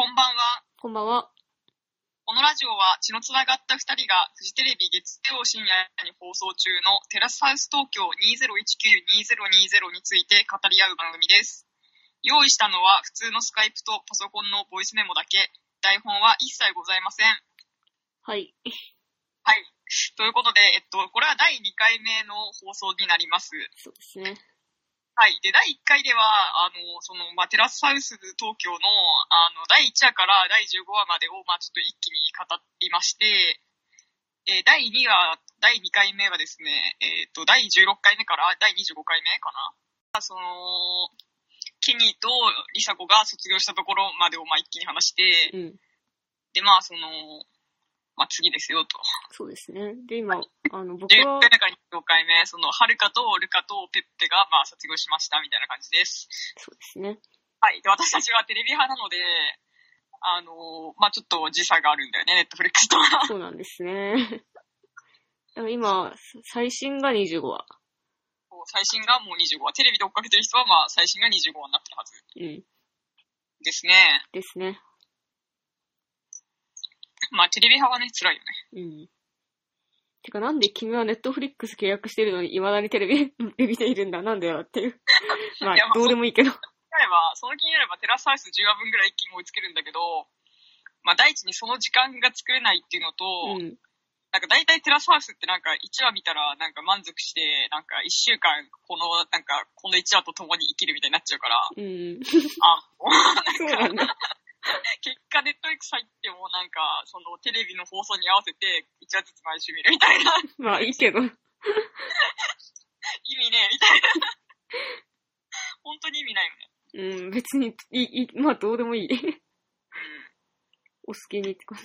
こんばんは。こんばんは。このラジオは血のつながった2人がフジテレビ月曜深夜に放送中のテラスハウス東京2019-2020について語り合う番組です。用意したのは普通のスカイプとパソコンのボイスメモだけ。台本は一切ございません。はい。はい。ということで、えっと、これは第2回目の放送になります。そうですね。はい。で、第1回では、あの、その、まあ、テラスハウス東京の、あの、第1話から第15話までを、まあ、ちょっと一気に語りまして、えー第2話、第2回目はですね、えっ、と、第16回目から第25回目かな。その、ケニーとリサ子が卒業したところまでを、まあ、一気に話して、うん。で、まあ、その、まあ、次ですよ、と。そうですね。で、今、あの、僕16は回、目から25回目、その、はるかとルカとペッペが、まあ、卒業しました、みたいな感じです。そうですね。はい。で、私たちはテレビ派なので、あのまあちょっと時差があるんだよね、ネットフリックスとは。そうなんですね。だから今、最新が25話。最新がもう25話。テレビで追っかけてる人は、まあ最新が25話になってるはずうん。ですね。ですね。まあテレビ派はね、辛いよね。うん。てか、なんで君はネットフリックス契約してるのに、未だにテレビで 見ているんだ？なんだよっていう。まあどうでもいいけど。あれば、その気になればテラスハウス10話分ぐらい一気に追いつけるんだけど、まあ第一にその時間が作れないっていうのと、うん。なんか大体テラスハウスってなんか1話見たらなんか満足して、なんか1週間この、なんかこの1話と共に生きるみたいになっちゃうから、うん。あ、そうなんだ。結果ネットフリックス入ってもなんか、そのテレビの放送に合わせて1話ずつ毎週見るみたいな、まあ、いいけど。意味ねえみたいな。本当に意味ないよね。うん、別に、いい、まあ、どうでもいい。うん。お好きにって感じ。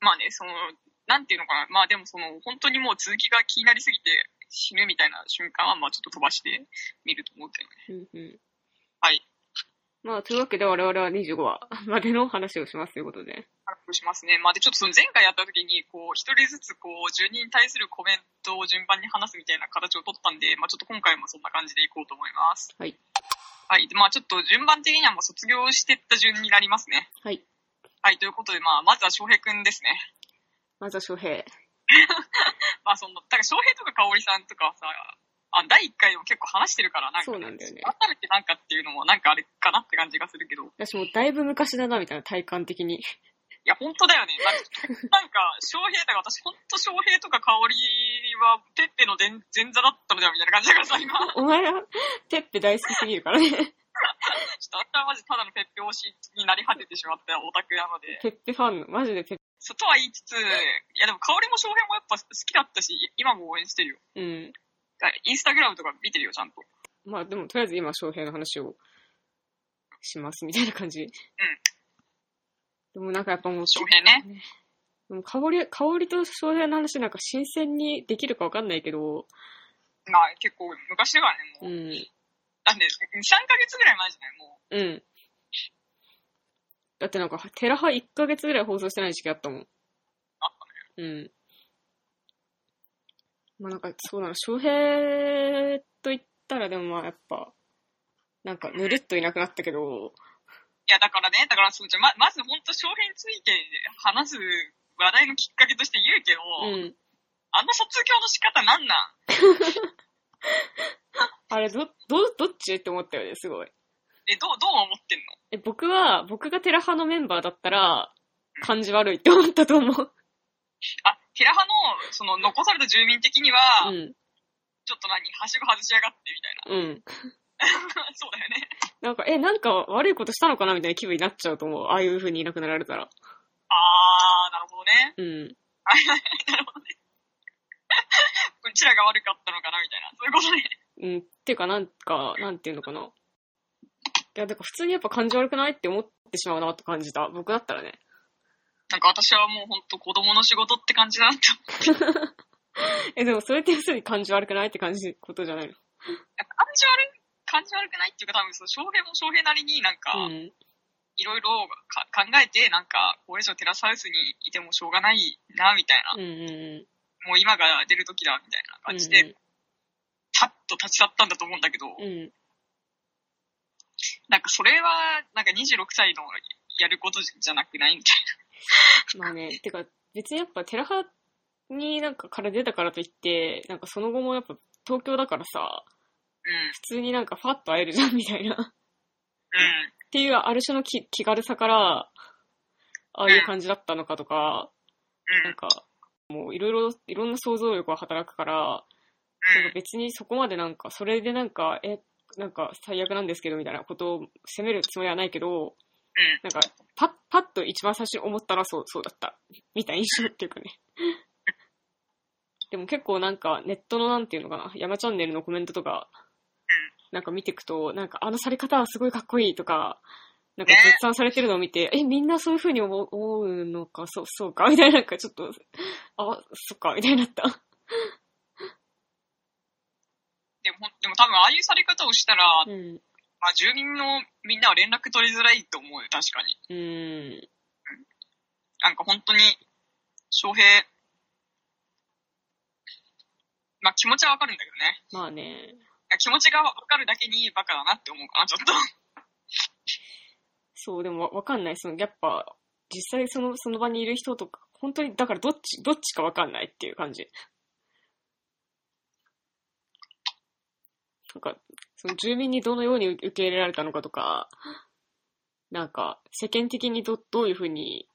まあね、その、なんていうのかな。まあでもその、本当にもう続きが気になりすぎて死ぬみたいな瞬間は、まあちょっと飛ばして見ると思うけどね。うんうん。はい。まあ、というわけで我々は25話までの話をしますということで。発しますね。まあで、ちょっとその前回やった時に、こう、一人ずつこう、住人に対するコメントを順番に話すみたいな形を取ったんで、まあちょっと今回もそんな感じでいこうと思います。はい。はい。で、まあちょっと順番的にはもう卒業してった順になりますね。はい。はい。ということで、まあまずは翔平くんですね。まずは翔平。まあその、だから翔平とか香織さんとかはさ、あ、第1回でも結構話してるから、なんか、そうなんだよね改めてなんかっていうのもなんかあれかなって感じがするけど。い私もだいぶ昔だな、みたいな体感的に。や、本当だよね。なんか、なんか翔平とか私、本当翔平とか香織は、ペッペの前前座だったのではみたいな感じだからさ、今。ちょっお前は、ペッペ大好きすぎるからね。とあったらマジただのペッペ推しになり果ててしまったオタクなので。ペッペファン、マジでペッそうとは言いつつ、いやでも香織も翔平もやっぱ好きだったし、今も応援してるよ。ペ。うん。インスタグラムとか見てるよ、ちゃんと。まあでも、とりあえず今、翔平の話をします、みたいな感じ。うん。でもなんかやっぱもう、翔平ね。でも香り、香りと翔平の話なんか新鮮にできるかわかんないけど、まあ結構昔だからね、もう。うん。なんで、3ヶ月ぐらい前じゃないもう。うん。だってなんか、テラハ1ヶ月ぐらい放送してない時期あったもん。あっうん。まあなんか、そうなの、翔平と言ったらでもまあやっぱ、なんかぬるっといなくなったけど、いや、だからね、だからそうじゃ、ま、まず本当、翔平について話す話題のきっかけとして言うけど、うん。あの卒業の仕方なんなん？あれ、ど、ど、どっちって思ったよね、すごい。え、どう、どう思ってんの？え、僕は、僕がテラハのメンバーだったら、感じ悪いって思ったと思う。あ、テラハの、その、残された住民的には、うん。ちょっと何、はしご外しやがって、みたいな。うん。そうだよね。なんか、え、なんか悪いことしたのかなみたいな気分になっちゃうと思う。ああいう風にいなくなられたら。あー、なるほどね。うん。なるほどね。うちらが悪かったのかな、みたいな。そういうことね。うん。っていうか、なんか、なんていうのかな。いや、だから普通にやっぱ感じ悪くないって思ってしまうなって感じた。僕だったらね。なんか私はもう本当子供の仕事って感じだなって え、でもそれって要するに感じ悪くないって感じことじゃないの？感じ悪い、感じ悪くないっていうか多分そう、翔平も翔平なりになんか、うん。いろいろか考えて、なんか、これ以上テラスハウスにいてもしょうがないな、みたいな。うんうんもう今が出る時だ、みたいなうん。感じで、さっと立ち去ったんだと思うんだけど、うん。うん。なんかそれは、なんか26歳のやることじゃなくない？みたい まあね、てか、別にやっぱテラハになんかから出たからといって、なんかその後もやっぱ東京だからさ、な。うん。普通になんかファッと会えるじゃんみたいな。っうん。ていうある種の気気軽さから、ああいう感じだったのかとか、うん。なんか、もういろいろ、いろんな想像力が働くから、なんか別にそこまでなんか、それでなんか、え、なんか最悪なんですけどみたいなことを責めるつもりはないけど、うん。なんか、パッ、パッと一番最初に思ったのはそう、そうだった。みたいな印象っていうかね。でも結構なんか、ネットのなんていうのかな、山チャンネルのコメントとか、なんか見ていくと、なんかあのされ方はすごいかっこいいとか、なんかね絶賛されてるのを見て、え、みんなそういう風に思う思うのか、そう、そうか、みたいな、なんかちょっと、あ、そっか、みたいになった。でも、でも多分ああいうされ方をしたら、うん。まあ住民のみんなは連絡取りづらいと思うよ、確かに。うん。なんか本当に、翔平、まあ気持ちはわかるんだけどね。まあね。気持ちがわかるだけにバカだなって思うかな、ちょっと。そう、でもわわかんない。その、やっぱ、実際その、その場にいる人とか、本当に、だからどっち、どっちかわかんないっていう感じ。なんか、その住民にどのように受け入れられたのかとか、なんか、世間的にど、どういうふうに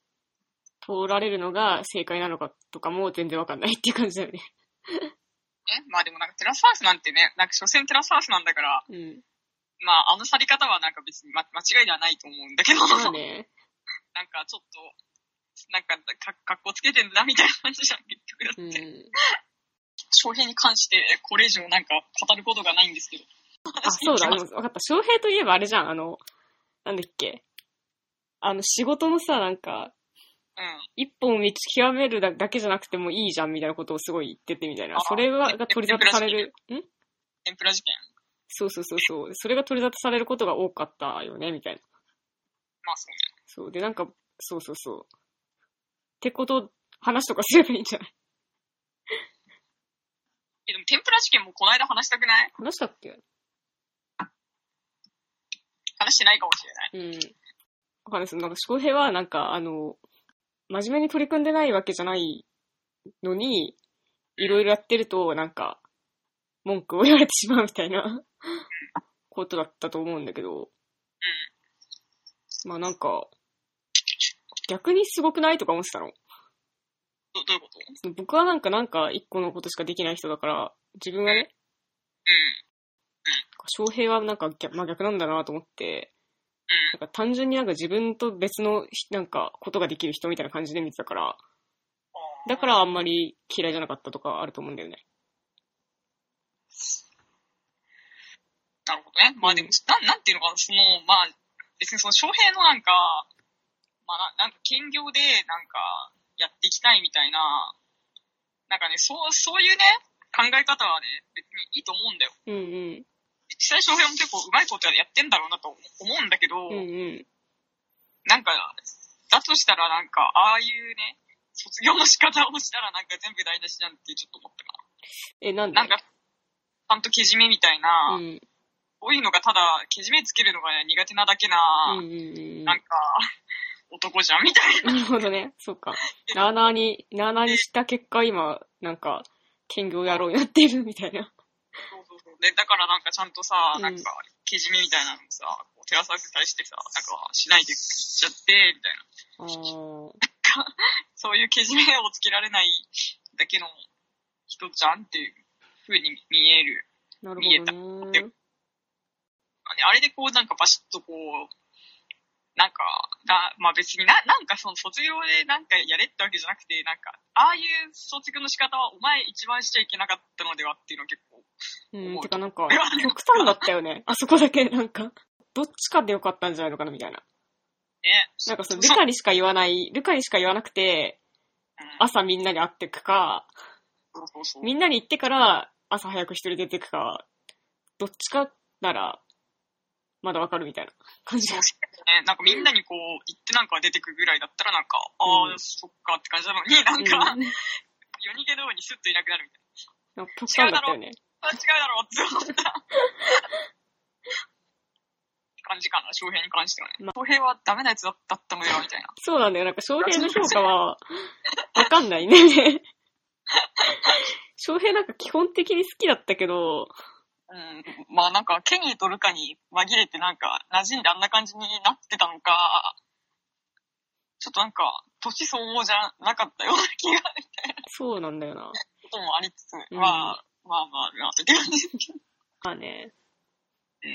通られるのが正解なのかとかも全然わかんないっていう感じだよね。えまあでもなんかテラスハウスなんてね、なんか所詮テラスハウスなんだから、うん。まああの去り方はなんか別に、ま、間違いではないと思うんだけど、まあね。なんかちょっと、なんかか、格好つけてんだみたいな感じじゃん、結局だって。うん。翔平に関してこれ以上なんか語ることがないんですけど。あ、そうだ、分かった。翔平といえばあれじゃん、あの、なんだっけ？あの、仕事のさ、なんか、うん。一本道極めるだだけじゃなくてもいいじゃんみたいなことをすごい言っててみたいなあ。それがが取り沙汰される？ん？天ぷら事件？そうそうそうそう。それが取り沙汰されることが多かったよね、みたいな。まあそうね。そう。で、なんか、そうそうそう。ってこと、話とかすればいいんじゃない？え、でも天ぷら事件もこの間話したくない？話したっけ？話してないかもしれない。うん。わかんないです。なんか、翔平はなんか、あの、真面目に取り組んでないわけじゃないのに、いろいろやってると、なんか、文句を言われてしまうみたいな ことだったと思うんだけど、まあなんか、逆にすごくないとか思ってたの？どどういうこと？僕はなんか、なんか一個のことしかできない人だから、自分はね、うん。翔平はなんか逆,、まあ、逆なんだなと思って、なんか単純になんか自分と別のひなんかことができる人みたいな感じで見てたから、うん。だからあんまり嫌いじゃなかったとかあると思うんだよね。なるほどね。まあでも、なん、なんていうのかな、その、まあ、別にその翔平のなんか、まあななんか兼業でなんかやっていきたいみたいな、なんかね、そう、そういうね、考え方はね、別にいいと思うんだよ。うんうん。実際翔平も結構うまいことやってんだろうなと思うんだけど、うんうん。なんか、だとしたらなんか、ああいうね、卒業の仕方をしたらなんか全部台無しじゃんってちょっと思ったかえ、なんで？な。なんか、ちゃんとけじめみたいな、うん。こういうのがただ、けじめつけるのが、ね、苦手なだけな、うんうんうん。なんか、男じゃんみたいな。なるほどね。そうか。なあなあに、なあなあにした結果今、なんか、兼業野郎になっているみたいな。そうそうそう。で、だからなんかちゃんとさ、うんなんか、けじめみたいなのさ、こうテラスハウスに対してさ、なんか、しないでいっちゃって、みたいな。あーそういうけじめをつけられないだけの人じゃんっていう風に見える。なる見えたほどね。あれあれでこうなんかバシッとこう、なんか、なまあ別にな、なんかその卒業でなんかやれってわけじゃなくて、なんか、ああいう卒業の仕方はお前一番しちゃいけなかったのではっていうのは結構、うん、てかなんか、極端だったよね。あそこだけなんか、どっちかでよかったんじゃないのかなみたいな。ね。なんかその、ルカにしか言わない、ルカにしか言わなくて、うん朝みんなに会ってくか、そうそうそう。みんなに行ってから朝早く一人出てくか、どっちかなら、まだわかるみたいな感じだ。ね、なんかみんなにこう、言ってなんか出てくぐらいだったらなんか、ああ、うんそっかって感じなのに、なんか、うん、夜逃げのようにスッといなくなるみたいなんか極端だったよね。な。あ、違うだろうって思った。て感じかな、翔平に関してはね。ま翔平はダメなやつだったのでは、みたいな。そうなんだよ。なんか、翔平の評価は、わかんないね。翔平なんか基本的に好きだったけど、うん。まあなんか、ケニーとルカに紛れてなんか、馴染んであんな感じになってたのか、ちょっとなんか、年相応じゃなかったような気が、みたいなそうなんだよな。こともありつつ、うんまあ、まあまあ、まあ、って感じですけど。まあね。うん。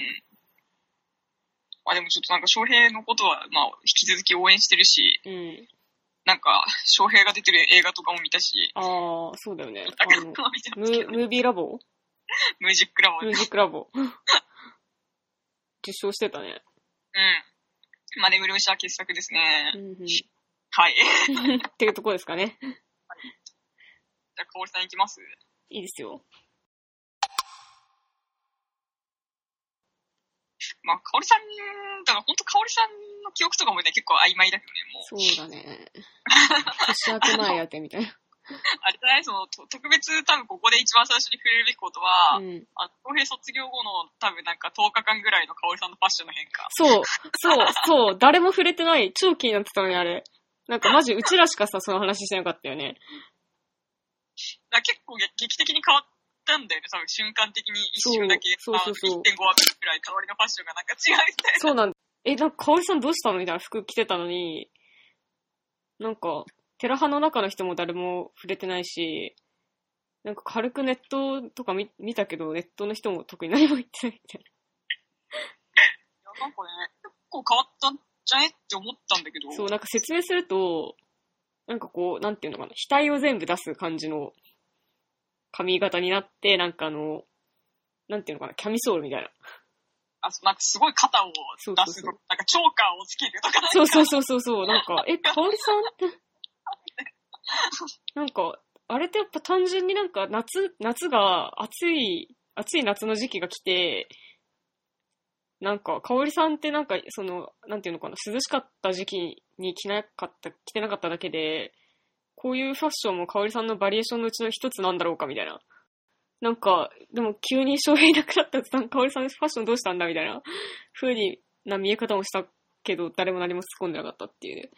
まあでもちょっとなんか、翔平のことは、まあ、引き続き応援してるし、うん。なんか、翔平が出てる映画とかも見たし、ああ、そうだよね。ムムービーラボ ムージックラボで。ミュージックラボ。受賞してたね。うん。まあ、眠る虫は傑作ですねう。んうん。はい。じ っていうところですかね。ゃあ、かおりさんいきます？いいですよ。まあ、かおりさん、だから本当かおりさんの記憶とかもね、結構曖昧だけどね、もう。そうだね。年明け前やけみたいな。あれじゃない、その、と特別多分ここで一番最初に触れるべきことは、うん。あの、公平卒業後の多分なんか10日間ぐらいのかおりさんのファッションの変化。そう、そう、そう、誰も触れてない。超気になってたのに、あれ。なんかマジ、うちらしかさ、その話してなかったよね。だ結構劇劇的に変わったんだよね、多分瞬間的に一瞬だけ。そうそうそうそうあの1.5話ぐらい代わりのファッションがなんか違うみたいな。そうなんだ。え、なんか、かおりさんどうしたのみたいな服着てたのに、なんか、テラ派の中の人も誰も触れてないし、なんか軽くネットとか見見たけど、ネットの人も特に何も言ってないみたいいやなんかね、結構変わったんじゃねって思ったんだけど。な。そう、なんか説明すると、なんかこう、なんていうのかな、額を全部出す感じの髪型になって、なんかあの、なんていうのかな、キャミソールみたいな。あなんかすごい肩を出すそうそうそうなんかチョーカーをつけるとか。そうそうそうそうそう、なんか、え、かおりさんって、なんか、あれってやっぱ単純になんか夏、夏が暑い、暑い夏の時期が来て、なんか、かおりさんってなんか、その、なんていうのかな、涼しかった時期に着なかった、着てなかっただけで、こういうファッションもかおりさんのバリエーションのうちの一つなんだろうかみたいな。なんか、でも急に翔平いなくなった途端、かおりさんファッションどうしたんだみたいな風にな見え方もしたけど、誰も何も突っ込んでなかったっていうね。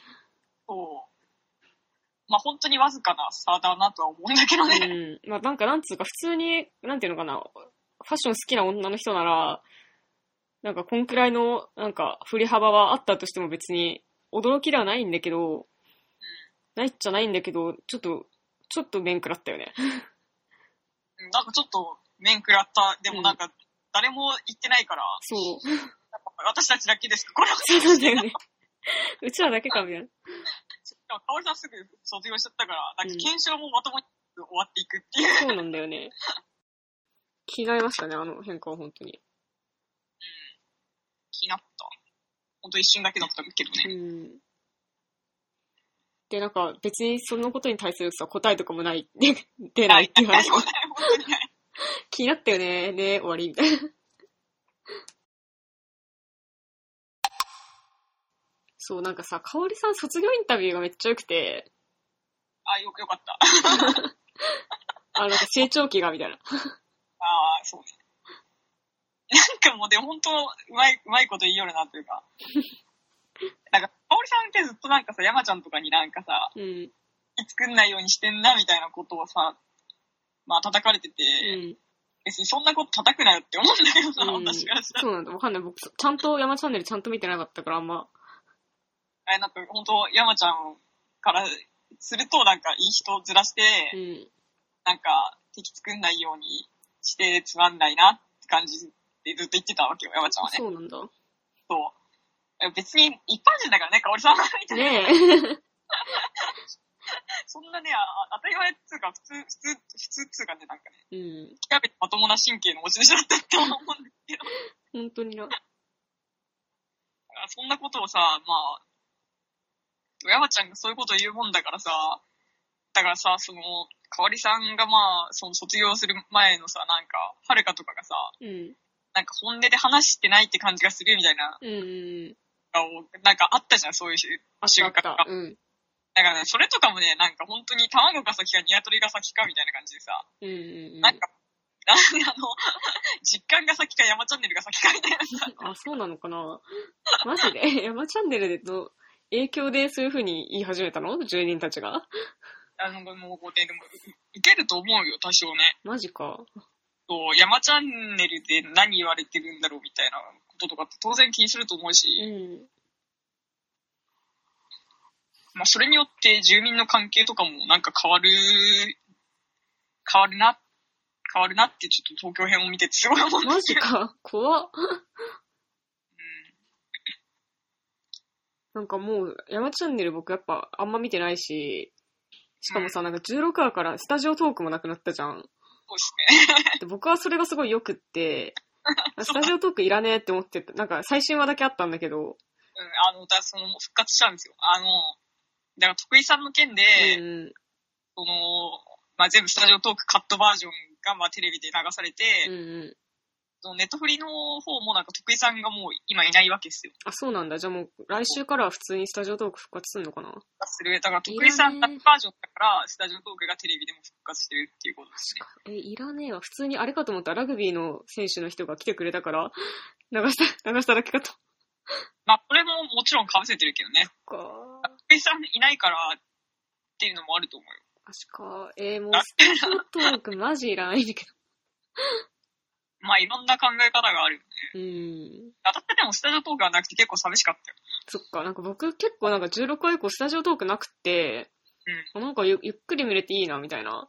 まあ本当にわずかな差だなとは思うんだけどね。うん。まあなんかなんつうか普通に、なんていうのかな、ファッション好きな女の人なら、なんかこんくらいの、なんか振り幅はあったとしても別に驚きではないんだけど、ないっちゃないんだけど、ちょっと、ちょっと面食らったよね。うんなんかちょっと面食らった。でもなんか誰も言ってないから、そう。私たちだけですか？これは。そうなんだよね。うちらだけかみたいな。しかおりさんすぐ卒業しちゃったから、なんかうん検証もまともに終わっていくっていう。そうなんだよね。気になりましたね、あの変化は本当に。気になった。本当一瞬だけだったけどうね。ん。で、なんか別にそのことに対するさ、答えとかもない、で 出ないっていう話。気になったよね、ね、終わり、みたいな。そう、なんかさ、かおりさん卒業インタビューがめっちゃ良くて、あ、よくよかった。あ、なんか成長期が、みたいな。ああ、そうね。なんかもうでも本当、うまい、うまいこと言いよるなというか。なんか、かおりさんってずっとなんかさ、山ちゃんとかになんかさ、うん。作んないようにしてんなみたいなことをさ、まあ叩かれてて、うん。別にそんなこと叩くなよって思うんだけどさ、うん私からしたら。そうなんだ、わかんない。僕、ちゃんと山チャンネルちゃんと見てなかったから、あんま。あれなんか本当、山ちゃんからするとなんかいい人をずらして、うん。なんか敵作んないようにしてつまんないなって感じでずっと言ってたわけよ、山ちゃんはね。そうなんだ。そう。別に一般人だからね、かおりさんはみたいな。ね そんなね、あ当たり前っつうか、普通、普通、普通っつうかね、なんかね、え。うん。極めてまともな神経の持ち主だったって思うんですけど、本当にな。そんなことをさ、まあ、山ちゃんがそういうこと言うもんだからさ、だからさ、その、かわりさんがまあ、その卒業する前のさ、なんか、はるかとかがさ、うん。なんか本音で話してないって感じがするみたいなうんうん。顔、なんかあったじゃん、そういう瞬間が。うん。だからね、それとかもね、なんか本当に卵が先か鶏が先かみたいな感じでさ、うんうんうん。なんか、あの、実感が先か山チャンネルが先かみたいなさ。あ、そうなのかなマジで？山チャンネルの影響でそういう風に言い始めたの？住人たちが？あの、もうね、でも、いけると思うよ、多少ね。マジか。そう、山チャンネルで何言われてるんだろうみたいなこととかって当然気にすると思うし、うん。まあ、それによって住民の関係とかもなんか変わる、変わるな、変わるなってちょっと東京編を見ててすごい思うんでマすけど。ジか。怖っ。うんなんかもう、山チャンネル僕やっぱあんま見てないし、しかもさ、なんか16話からスタジオトークもなくなったじゃん。そうですね。で僕はそれがすごい良くって、スタジオトークいらねえって思ってた。なんか最新話だけあったんだけど、うん、あの、だその、復活したんですよ。あの、だから徳井さんの件で、うん。その、まあ、全部スタジオトークカットバージョンが、まあ、テレビで流されて、うんうん。そのネットフリの方もなんか徳井さんがもう今いないわけですよ。あ、そうなんだ。じゃあもう来週からは普通にスタジオトーク復活すんのかな？する。だから徳井さんバージョンだから、スタジオトークがテレビでも復活してるっていうことですね。え、いらねえわ。普通にあれかと思ったラグビーの選手の人が来てくれたから、流した、流しただけかと。まあ、これももちろん被せてるけどね。か徳井さんいないからっていうのもあると思うよ。確か。えー、もうスタジオトークマジいらないんだけまあ、いろんな考え方があるよね。ど。うん。私でもスタジオトークがなくて結構寂しかったよ。そっか、なんか僕結構なんか16話以降スタジオトークなくて、あなんかゆゆっくり見れていいなみたいな。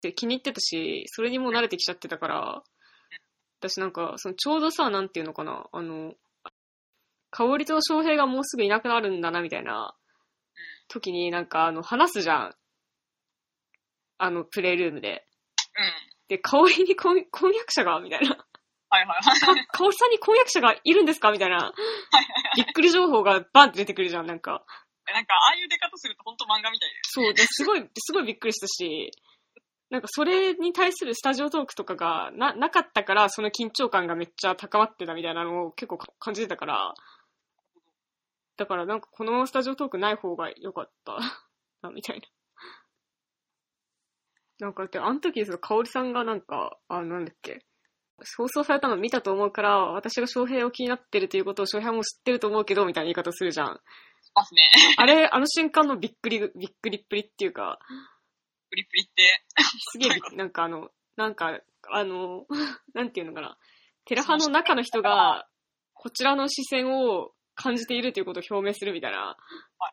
で気に入ってたし、それにもう慣れてきちゃってたから、私なんか、そのちょうどさ、なんていうのかな、あの、香りと翔平がもうすぐいなくなるんだなみたいな時になんかあの話すじゃん。あの、プレイルームで。うん。で、香りに婚婚約者が？みたいな。はいはいはい。かおりさんに婚約者がいるんですか？みたいな。びっくり情報がバンって出てくるじゃん、なんか。なんか、ああいう出方すると本当漫画みたいで。そう、ですごい、すごいびっくりしたし、なんかそれに対するスタジオトークとかがな、なかったから、その緊張感がめっちゃ高まってたみたいなのを結構か感じてたから、だからなんかこのままスタジオトークない方が良かったな、みたいな。なんかだって、あの時、その、香織さんがなんか、あ、なんだっけ、放送されたの見たと思うから、私が翔平を気になってるということを翔平も知ってると思うけど、みたいな言い方するじゃん。ますね。あれ、あの瞬間のびっくり、びっくりっぷりっていうか、プリプリって。すげえび、なんかあの、なんか、あの、なんていうのかな。テラハの中の人が、こちらの視線を感じているということを表明するみたいなはい、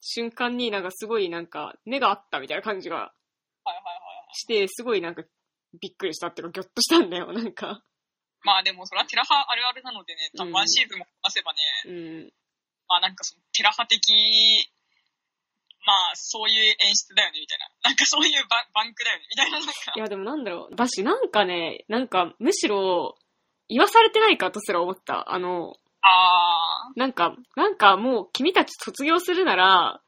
瞬間になんかすごいなんか、目があったみたいな感じが。して、すごいなんか、びっくりしたっていうか、ぎょっとしたんだよ、なんか。まあでもそれはテラハあるあるなのでね、多分ワンシーズンも出せばね、うん。まあなんかそのテラハ的、まあそういう演出だよねみたいな。なんかそういうババンクだよねみたいななんか。いや、でもなんだろう。だし、なんかね、なんか、むしろ、言わされてないかとすら思った。あの、あなんか、なんかもう君たち卒業するなら、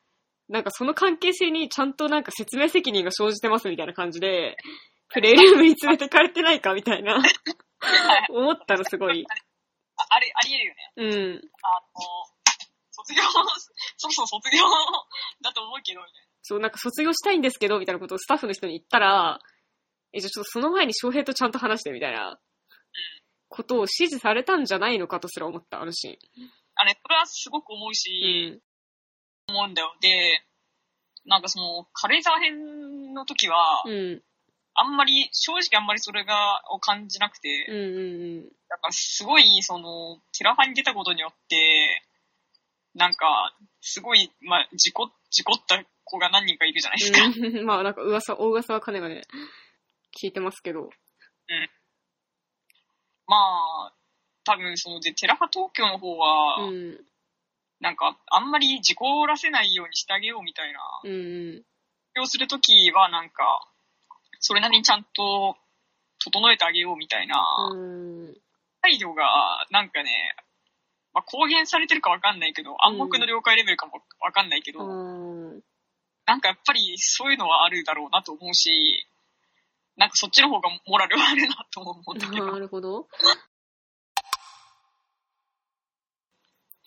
なんかその関係性にちゃんとなんか説明責任が生じてますみたいな感じで、プレイルームに連れてかれてないかみたいな、思ったのすごい。あ、あれ、ありえるよね。うん。あの、卒業、そうそう卒業だと思うけど、みたいな。そう、なんか卒業したいんですけど、みたいなことをスタッフの人に言ったら、え、じゃあちょっとその前に翔平とちゃんと話してみたいな、ことを指示されたんじゃないのかとすら思った、あのシあれ、それはすごく思うーし、ン。思うんだよ。で、なんかその、軽井沢編の時は、うん。うん。あんまり、正直あんまりそれが、を感じなくて、うんうんうん。なんかすごい、その、テラハに出たことによって、なんか、すごい、まあ、事故、事故った子が何人かいるじゃないですか。うん まあなんか噂、大噂はかねがね、聞いてますけど。まあ、多分その、で、テラハ東京の方は、うん。なんか、あんまり事故らせないようにしてあげようみたいな、うんうん。要するときはなんか、それなりにちゃんと整えてあげようみたいな、うん。配慮が、なんかね、まあ、公言されてるかわかんないけど、暗黙の了解レベルかもわかんないけど、うん。なんかやっぱりそういうのはあるだろうなと思うし、なんかそっちの方がモラルはあるなと思うんだけど。なるほど。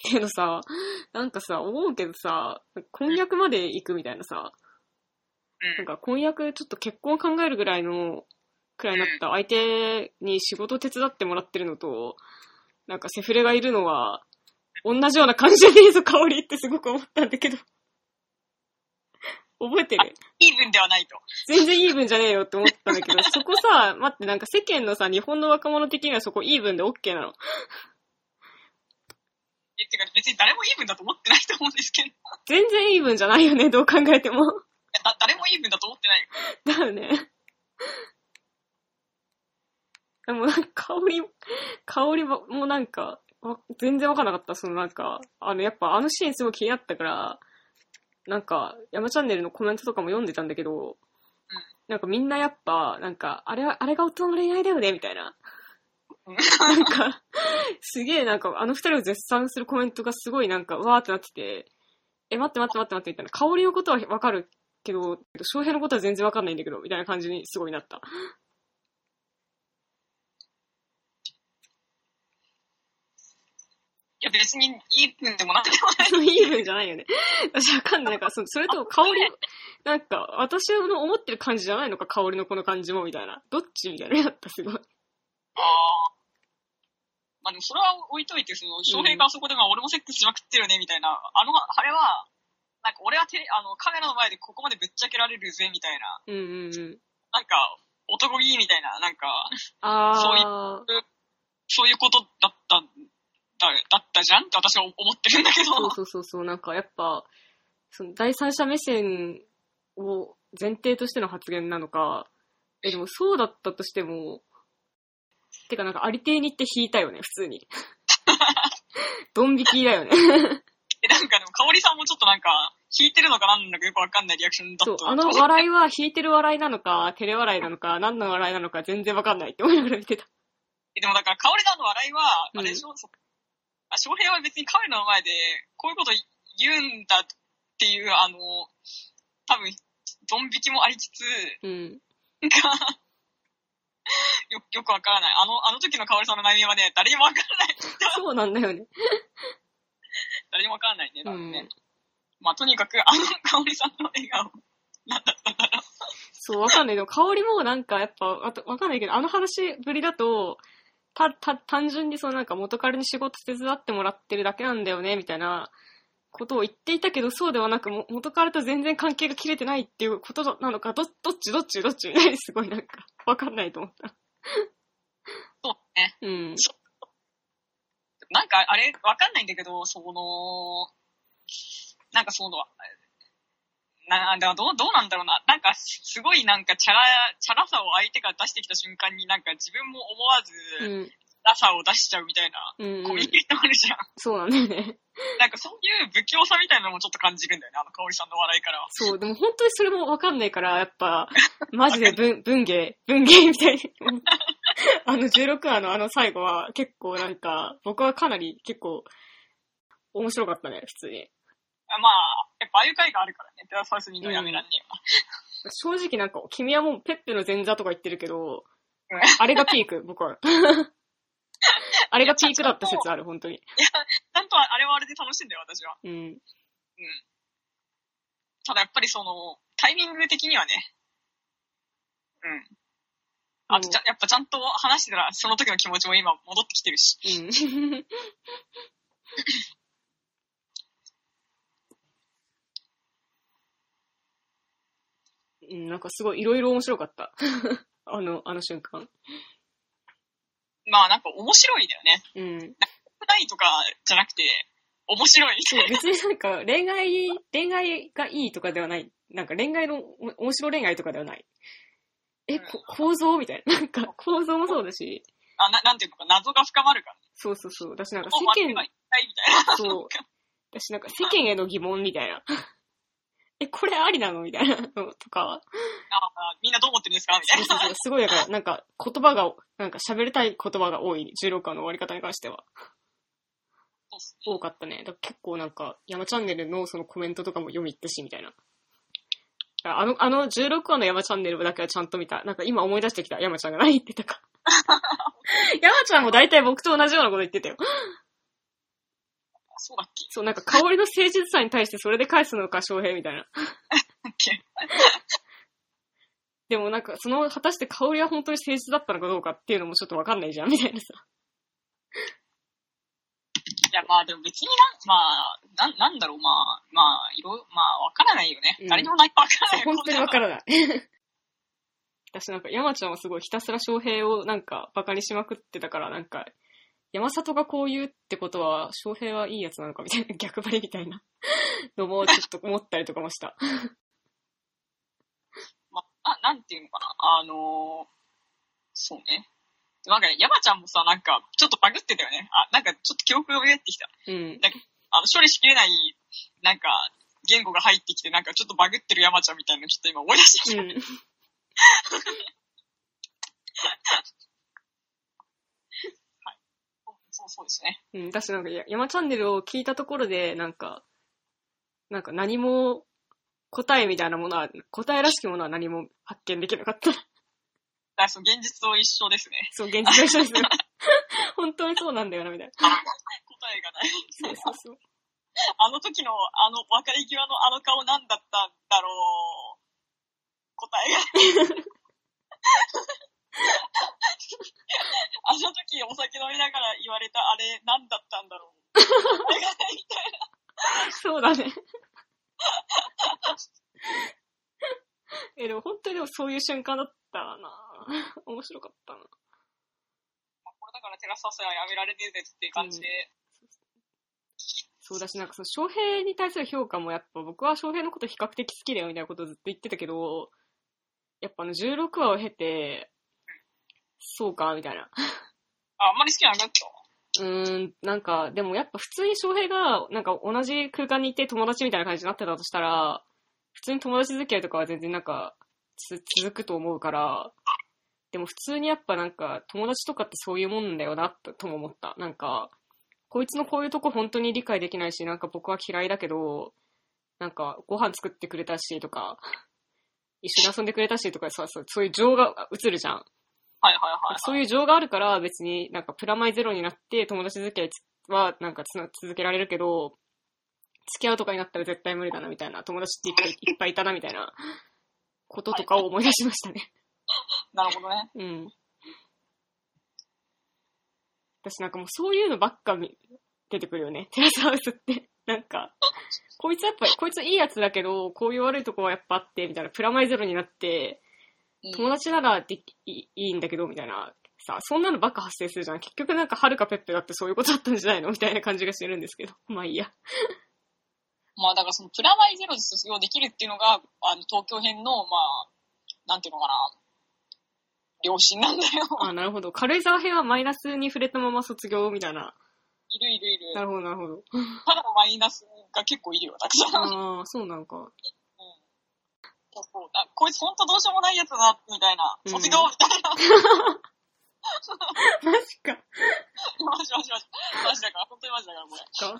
けどさ、なんかさ、思うけどさ、婚約まで行くみたいなさ、うんなんか婚約ちょっと結婚考えるぐらいのくらいになった相手に仕事手伝ってもらってるのと、なんかセフレがいるのは、同じような感じじゃねえぞ、香りってすごく思ったんだけど。覚えてる？イーブンではないと。全然イーブンじゃねえよって思ったんだけど、そこさ、待って、なんか世間のさ、日本の若者的にはそこイーブンで OK なの。え、てか別に誰もイーブンだと思ってないと思うんですけど。全然イーブンじゃないよね、どう考えても。だ誰もイーブンだと思ってないよ。だよね。でもなんか香り、香りもなんか、わ全然わかんなかった。そのなんか、あのやっぱあのシーンすごい気になったから、なんか、山チャンネルのコメントとかも読んでたんだけど、なんかみんなやっぱ、なんか、あれは、あれが大人の恋愛だよねみたいな。う んなんか、すげえなんか、あの二人を絶賛するコメントがすごいなんか、わーってなってて、え、待って待って待って待ってみたいな。香りのことはわかるけど、翔平のことは全然わかんないんだけど、みたいな感じにすごいなった。いや別にイーブンでもなんでもない。イーブンじゃないよね。私わかんない。なんか、そそれと香り、なんか、私の思ってる感じじゃないのか、香りのこの感じも、みたいな。どっちみたいなやった、すごい。ああ。まあでもそれは置いといて、その、翔平があそこでまあ俺もセックスしまくってるね、みたいな。あの、あれは、なんか俺はテあの、カメラの前でここまでぶっちゃけられるぜ、みたいな。うんうんうん。なんか、男気みたいな、なんか、あそういー、そういうことだった、だだったじゃん？って私は思ってるんだけど。そうそうそうそう、なんかやっぱ、その第三者目線を前提としての発言なのか、え、でもそうだったとしても、てかなんかありていにって引いたよね、普通に。ドン引きだよね。え、なんかでも、香織さんもちょっとなんか、弾いてるのかなんなのかよくわかんないリアクションだった。、そうあの笑いは引いてる笑いなのか、照れ笑いなのか、何の笑いなのか全然わかんないって思いながら見てた。えでもだから、香織さんの笑いは、うんあれでしょ、そあ翔平は別にカメラの前で、こういうこと言うんだっていう、あの、多分、ドン引きもありつつ、うん。なんか、よ、よくわからない。あの、あの時の香織さんの悩みはね、誰にもわからない。そうなんだよね。誰にもわからないね、う多分ね。ん。まあ、とにかく、あの香織さんの笑顔、なんだったんだろう。そう、わかんない。でも、香りもなんか、やっぱ、あとわかんないけど、あの話ぶりだと、た、た、単純にそのなんか元彼に仕事手伝ってもらってるだけなんだよね、みたいなことを言っていたけど、そうではなく、も元彼と全然関係が切れてないっていうことなのか、ど、どっちどっちどっち？みたいにすごいなんか、わかんないと思った。そうね。うん。なんか、あれ、わかんないんだけど、その、なんかその、な、だどう、どうなんだろうな。なんか、すごいなんか、チャラ、チャラさを相手が出してきた瞬間になんか自分も思わず、うん。チャラさを出しちゃうみたいな、うん、うんコミュニ。ケーションあるじゃん。そうなんだよね。なんかそういう不器用さみたいなのもちょっと感じるんだよね、あの香織さんの笑いからは。そう、でも本当にそれもわかんないから、やっぱ、マジで文、文芸、文芸みたいに。あの16話のあの最後は結構なんか、僕はかなり結構、面白かったね、普通に。あまあ、やっぱああいう回があるからね、テラスハウス見るのやめらんねえわ。正直なんか、君はもうペッペの前座とか言ってるけどうん、あれがピーク、僕は。あれがピークだった説ある、本当に。ちゃんとあれはあれで楽しいんだよ、私は。うん。ただやっぱりその、タイミング的にはね、うん。あとじゃ、やっぱちゃんと話してたら、その時の気持ちも今戻ってきてるし。うん。うん、なんかすごいいろいろ面白かった。あの、あの瞬間。まあなんか面白いだよね。うん。ないとかじゃなくて、面白い。そう、別になんか恋愛、恋愛がいいとかではない。なんか恋愛の、お面白恋愛とかではない。え、こ構造みたいな。なんか構造もそうだし、あななんていうのか、謎が深まるから。そうそうそう。私なんか世間。そう。私なんか世間への疑問みたいな。え、これありなの？みたいなのとか。ああみんなどう思ってるんですか？みたいな。そうそうそう。すごいだから、なんか言葉が、なんか喋りたい言葉が多い16話の終わり方に関しては。多かったね。だ結構なんか、山チャンネルのそのコメントとかも読み入ったし、みたいな。あの、あの16話の山チャンネルだけはちゃんと見た。なんか今思い出してきた、山ちゃんが何言ってたか。山ちゃんも大体僕と同じようなこと言ってたよ。そうだっけ？そう、なんか香りの誠実さに対してそれで返すのか、翔平みたいな。でもなんか、その、果たして香りは本当に誠実だったのかどうかっていうのもちょっとわかんないじゃん、みたいなさ。いや、まあでも別にな、まあ、なん、なんだろう、まあ、まあ、いろ、まあ、わからないよね。うん誰にもないわからないよ。本当にわからない。私なんか、山ちゃんはすごいひたすら翔平をなんかバカにしまくってたから、なんか、山里がこう言うってことは、翔平はいいやつなのかみたいな、逆張りみたいな のもちょっと思ったりとかもした。まあ、ななんていうのかな。あのーそうね。なんかね、山ちゃんもさ、なんか、ちょっとバグってたよね。あ、なんか、ちょっと記憶が蘇ってきた。うん。あの、処理しきれない、なんか、言語が入ってきて、なんか、ちょっとバグってる山ちゃんみたいなのちょっと今思い出してきた。うん。そうですね。うん、私なんか、や山チャンネルを聞いたところで、なんか、なんか何も答えみたいなものは、答えらしきものは何も発見できなかった。だからその現実と一緒ですね。そう、現実と一緒ですよ。本当にそうなんだよな、みたいな。答えがない。そうそうそう。あの時の、あの、別れ際のあの顔なんだったんだろう。答えが。あの時お酒飲みながら言われたあれなんだったんだろう。みたいな。そうだね。え、でも本当にでもそういう瞬間だったな面白かったな。これだからテラスハウスはやめられねえぜっていう感じで。そうだし、なんかその、翔平に対する評価もやっぱ僕は翔平のこと比較的好きだよみたいなことをずっと言ってたけど、やっぱあの16話を経て、そうか、みたいな。あ、あんまり好きなのだった？うーん、なんか、でもやっぱ普通に翔平が、なんか同じ空間にいて友達みたいな感じになってたとしたら、普通に友達付き合いとかは全然なんか、つ続くと思うから、でも普通にやっぱなんか、友達とかってそういうもんだよな、ととも思った。なんか、こいつのこういうとこ本当に理解できないし、なんか僕は嫌いだけど、なんかご飯作ってくれたしとか、一緒に遊んでくれたしとかさ、そうそういう情が映るじゃん。はいはいはい。そういう情があるから別になんかプラマイゼロになって友達付き合いはなんかつな続けられるけど、付き合うとかになったら絶対無理だなみたいな、友達っていっぱいいっぱいいたなみたいなこととかを思い出しましたね。なるほどね。うん。私なんかもうそういうのばっか見出てくるよね。テラスハウスって。なんか、こいつやっぱ、こいついいやつだけど、こういう悪いとこはやっぱあって、みたいな、プラマイゼロになって、友達ならできいいいんだけど、みたいな。さ、そんなのばっか発生するじゃん。結局なんか、はるかペッペだってそういうことだったんじゃないのみたいな感じがしてるんですけど。まあいいや。まあだからそのプラマイゼロで卒業できるっていうのが、あの東京編の、まあ、なんていうのかな、良心なんだよ。あ、なるほど。軽井沢編はマイナスに触れたまま卒業みたいな。いるいるいる。なるほど、なるほど。ただのマイナスが結構いるよ、たくさんああ、そうなんか。そうそうだこいつほんとどうしようもないやつだな、みたいな。うん卒業みたいな。マジか。マジマジマジ。マジだから、本当にマジだから、これ。か。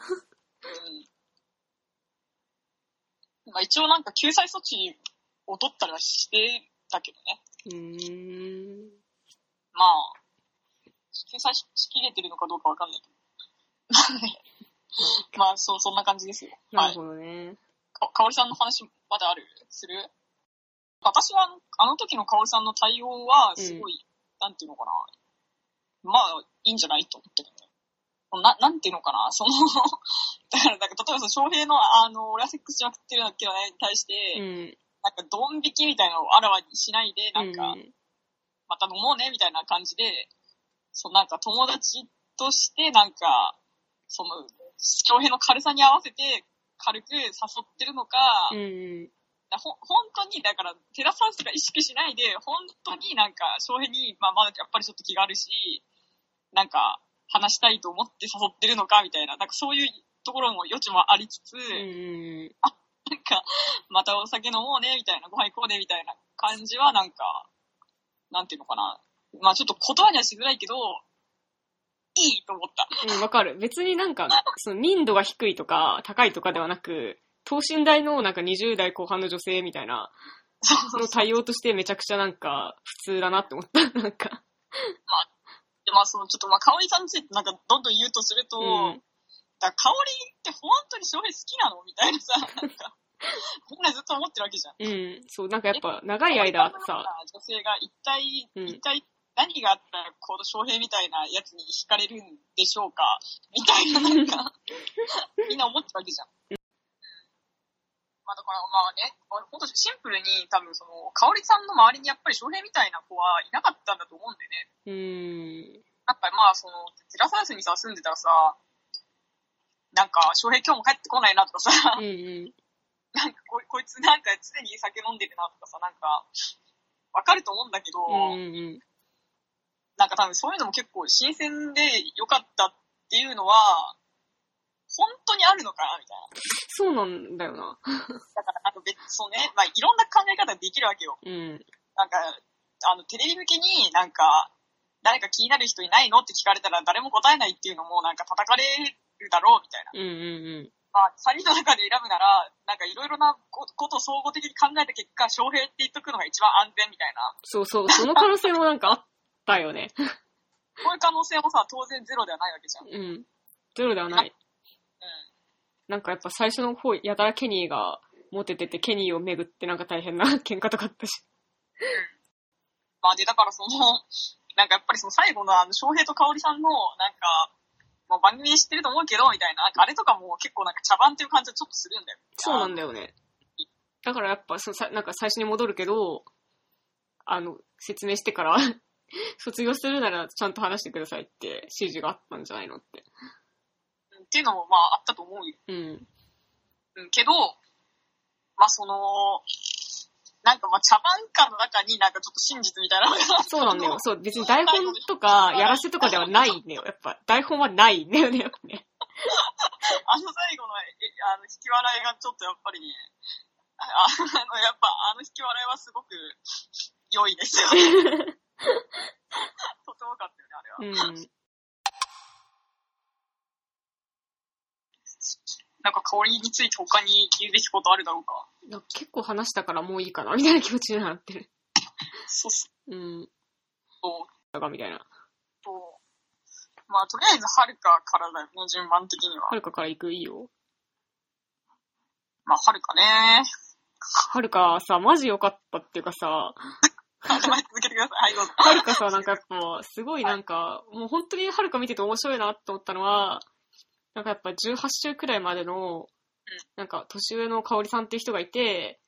うん。まあ一応なんか救済措置を取ったりはしてたけどね。うーん。まあ、救済しきれてるのかどうかわかんないけど。まあ、そう、そんな感じですよ。はい。なるほどね。かかおりさんの話まだある？する？私は、あの時のかおりさんの対応は、すごい、なんていうのかな。まあ、いいんじゃないと思ってるね。な、なんていうのかな、その、だから、なんか、例えばその、翔平の、あの、俺はセックスしまくってるけどね、に対して、うん。なんか、ドン引きみたいなのをあらわにしないで、なんか、うんまた飲もうね、みたいな感じで、そう、なんか友達として、なんか、その、翔平の軽さに合わせて、軽く誘ってるのか、うん。ほ、本当に、だから、テラスハウスが意識しないで、本当になんか、翔平に、まあ、まだやっぱりちょっと気があるし、なんか、話したいと思って誘ってるのか、みたいな、なんかそういうところも余地もありつつ、うん。なんか、またお酒飲もうね、みたいな、ご飯行こうね、みたいな感じは、なんか、なんていうのかな。まあちょっと言葉にはしづらいけど、いいと思った。うん、わかる。別になんか、その民度が低いとか、高いとかではなく、等身大のなんか20代後半の女性みたいな、の対応としてめちゃくちゃなんか、普通だなって思った。なんか。で、まあその、ちょっとまあ、香織さんについてなんかどんどん言うとすると、うんだから香織って本当に翔平好きなのみたいなさ、なんか、みんなずっと思ってるわけじゃん。うん。そう、なんかやっぱ長い間さ、女性が一体、うん一体何があったら、この翔平みたいなやつに惹かれるんでしょうかみたいな、なんか、みんな思ってるわけじゃん。まあだからまあね、ほんとシンプルに多分その、香織さんの周りにやっぱり翔平みたいな子はいなかったんだと思うんでね。うーん。なんかまあその、テラサウスにさ、住んでたらさ、なんか、翔平今日も帰ってこないなとかさ、うんうん。なんかこいこいつなんか常に酒飲んでるなとかさ、なんか、わかると思うんだけど、うんうんなんか多分そういうのも結構新鮮で良かったっていうのは、本当にあるのかなみたいな。そうなんだよな。だからなんか別にそうね、まあいろんな考え方できるわけよ。うん。なんか、あの、テレビ向けになんか、誰か気になる人いないのって聞かれたら誰も答えないっていうのもなんか叩かれるだろうみたいな。うんうんうん。まあ、3人の中で選ぶなら、なんかいろいろなこことを総合的に考えた結果、翔平って言っとくのが一番安全みたいな。そうそう、その可能性もなんかあったよね。こういう可能性もさ、当然ゼロではないわけじゃん。うん。ゼロではない。なんかやっぱ最初の方、やたらケニーがモテてて、ケニーを巡ってなんか大変な喧嘩とかあったし。まあで、だからその、なんかやっぱりその最後のあの、翔平と香織さんの、なんか、もう番組で知ってると思うけど、みたいな、なんかあれとかも結構なんか茶番っていう感じはちょっとするんだよ。そうなんだよね。だからやっぱそうさ、なんか最初に戻るけど、あの、説明してから、卒業するならちゃんと話してくださいって指示があったんじゃないのって。うんっていうのもまああったと思うよ。うん。うん、けど、まあその、なんかまあ茶番感の中になんかちょっと真実みたいなのがそうなんだよ。そう、別に台本とかやらせとかではないんだよ。やっぱ、台本はないんだよね、やっぱね。あの最後のえあの引き笑いがちょっとやっぱりね、ああのやっぱあの引き笑いはすごく良いですよね。とても良かったよね、あれは。うん。なんか香りについて他に言うべきことあるだろうか。なんか結構話したからもういいかな、みたいな気持ちになってる。そうっす。うん。そう。だからみたいな。そう。まあとりあえずはるかからだよね、順番的にはは。るかから行く？いいよ。まあはるかね。はるかさ、マジ良かったっていうかさ、はい、続けてください。はい、どうぞ。はるかさ、なんかやっぱ、すごいなんか、もう本当にはるか見てて面白いなって思ったのは、なんかやっぱ18週くらいまでの、なんか年上の香織さんっていう人がいて、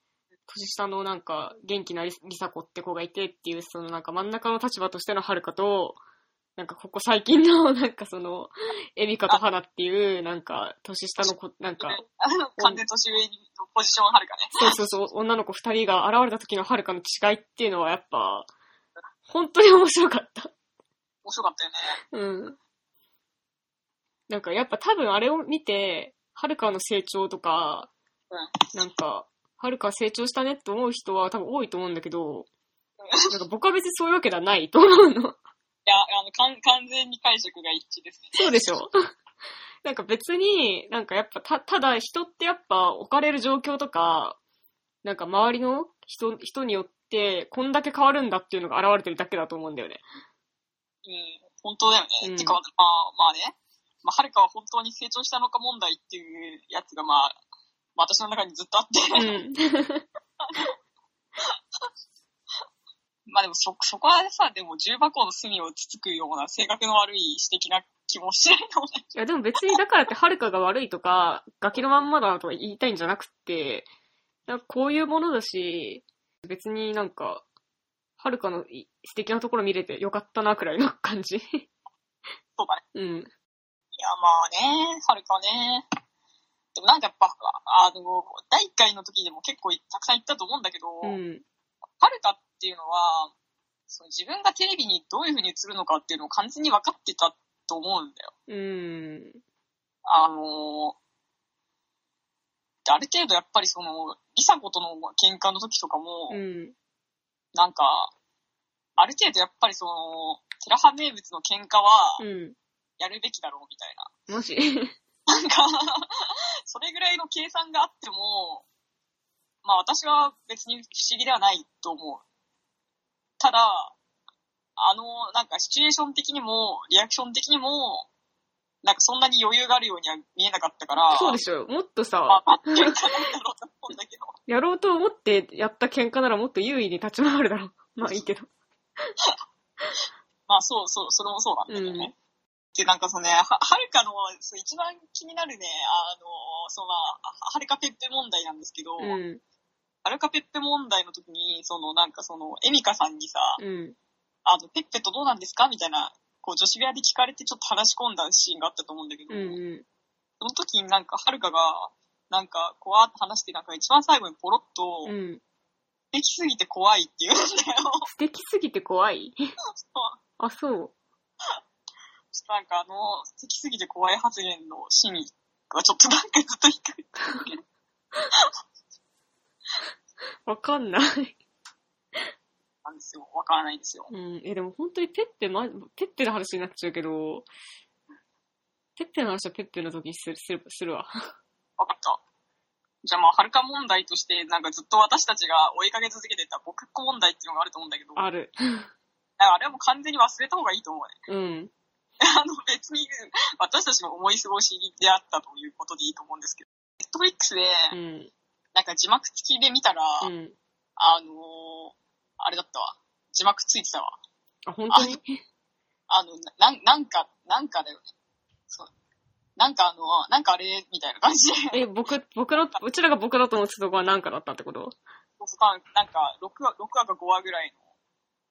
年下のなんか元気なりりさ子って子がいてっていう、そのなんか真ん中の立場としてのはるかと、なんかここ最近の なんかその、エミカと花っていう、なんか年下の子、なんか、完全年上のポジションはるかね。そうそうそう、女の子二人が現れた時のはるかの違いっていうのはやっぱ、本当に面白かった。面白かったよね。うん。なんかやっぱ多分あれを見て、はるかの成長とか、うんなんか、はるか成長したねって思う人は多分多いと思うんだけど、なんか僕は別にそういうわけではないと思うの。いや、あの、かん完全に解釈が一致ですね。そうでしょ なんか別に、なんかやっぱた、ただ人ってやっぱ置かれる状況とか、なんか周りの人、人によってこんだけ変わるんだっていうのが現れてるだけだと思うんだよね。うん、本当だよね。うんてか、まあ、まあね。まあ、はるかは本当に成長したのか問題っていうやつが、まあ、まあ私の中にずっとあって。うん。まあでもそ、そこはさ、でも重箱の隅をつつくような性格の悪い指摘な気もしないのもね。いやでも別にだからってはるかが悪いとか、ガキのまんまだとか言いたいんじゃなくて、なんかこういうものだし、別になんか、はるかのい素敵なところ見れてよかったなくらいの感じ。そうだね。うん。いや、まあね、はるかね。でもなんかやっぱ、あの、第1回の時でも結構たくさん言ったと思うんだけど、うん。はるかっていうのは、その自分がテレビにどういう風に映るのかっていうのを完全に分かってたと思うんだよ。うん。あのである程度やっぱりその、リサ子との喧嘩の時とかも、うん。なんか、ある程度やっぱりその、テラハ名物の喧嘩はうん。やるべきだろうみたいな。もし、なんか、それぐらいの計算があっても、まあ私は別に不思議ではないと思う。ただ、あの、なんかシチュエーション的にも、リアクション的にも、なんかそんなに余裕があるようには見えなかったから、そうでしょ。もっとさ、まあ、なんだろうと思うんだけやろうと思ってやった喧嘩ならもっと優位に立ち回るだろう。まあいいけど。まあそうそう、それもそうなんだけどね。うんで、なんかそのね、は、はるかの、一番気になるね、あの、そのまあ、はるかペッペ問題なんですけど、うん。はるかペッペ問題の時に、そのなんかその、エミカさんにさ、うん。あの、ペッペとどうなんですか？みたいな、こう女子部屋で聞かれてちょっと話し込んだシーンがあったと思うんだけど、うんうん。その時になんか、はるかが、なんか、こうわーって話して、なんか一番最後にポロッと、うん。できすぎて怖いって言うんだよ。素敵すぎて怖い？あ、そう。ちょっとなんかあの、素敵すぎて怖い発言の真意がちょっとなんかずっと引っかかってるわかんない。なんですよ。わからないんですよ。うん。え、でも本当にペッペ、ま、ペッペの話になっちゃうけど、ペッペの話はペッペの時にする、する、するわ。わかった。じゃあまあ、はるか問題として、なんかずっと私たちが追いかけ続けてた僕っ子問題っていうのがあると思うんだけど、ある。ああれはもう完全に忘れた方がいいと思うね。うん。あの別に、私たちの思い過ごしであったということでいいと思うんですけど、ネットフリックスで、うん。なんか字幕付きで見たら、うん。あのーあれだったわ。字幕ついてたわ。あ、本当に？あの、ななんなんか、なんかだよね。そう。なんかあの、なんかあれ、みたいな感じで、え、僕、僕の、うちらが僕だと思ってたとこは何かだったってこと？僕がなんか6話、6話か5話ぐらいの、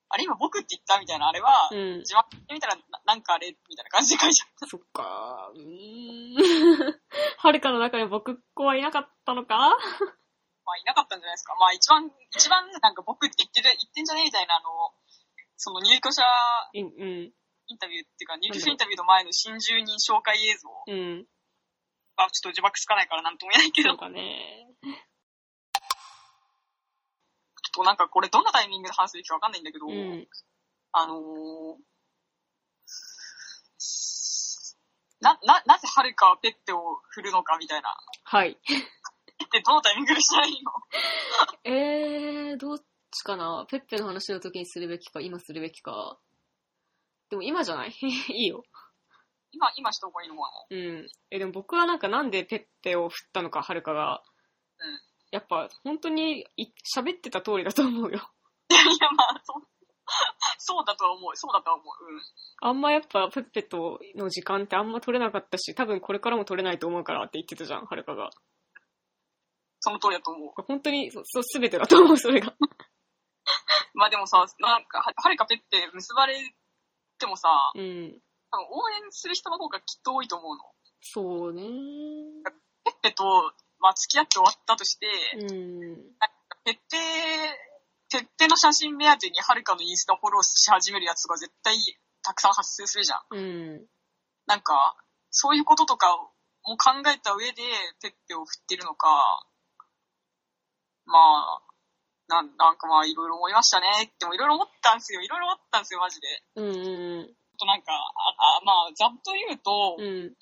あれ今僕って言ったみたいな、あれは、うん。字幕で見たらな、なんかあれ、みたいな感じで書いちゃった。そっかうーん。はるかの中に僕っ子はいなかったのか？まあ、いなかったんじゃないですか。まあ、一番、一番なんか僕って言ってる、言ってんじゃねえみたいな、あの、その入居者うん、うん。インタビューっていうか、入居者インタビューの前の新住人紹介映像うん。は、ちょっと字幕つかないからなんとも言えないけど、そうかね。っとなんかこれどんなタイミングで話すべきかわかんないんだけど、うん。あのー、な、な、なぜはるかはペッペを振るのかみたいな。はい。ペッペどのタイミングでしたらいいの？えー、どっちかな？ペッペの話の時にするべきか、今するべきか。でも今じゃない？いいよ。今、今した方がいいのかな？うん。え、でも僕はなんかなんでペッペを振ったのか、はるかが。うんやっぱ、本当にい喋ってた通りだと思うよ。いやまあ、そう、そうだとは思う。そうだとは思う。うん。あんまやっぱペッペとの時間ってあんま取れなかったし、多分これからも取れないと思うからって言ってたじゃん、はるかが。その通りだと思う。本当に、そ、そう、すべてだと思う、それが。まあでもさ、なんか、ははるかペッペ結ばれてもさ、うん。多分応援する人の方がきっと多いと思うの。そうね。ペッペと、まあ付き合って終わったとして、うん。ペッペ、ペッペの写真目当てにはるかのインスタフォローし始めるやつが絶対たくさん発生するじゃん。うん。なんか、そういうこととかも考えた上でペッペを振ってるのか、まあ、なんなんかまあいろいろ思いましたね。でもいろいろ思ったんですよ。いろいろ思ったんですよ、マジで。うんうんあとなんか、あ、あまあ、ざっと言うと、うん。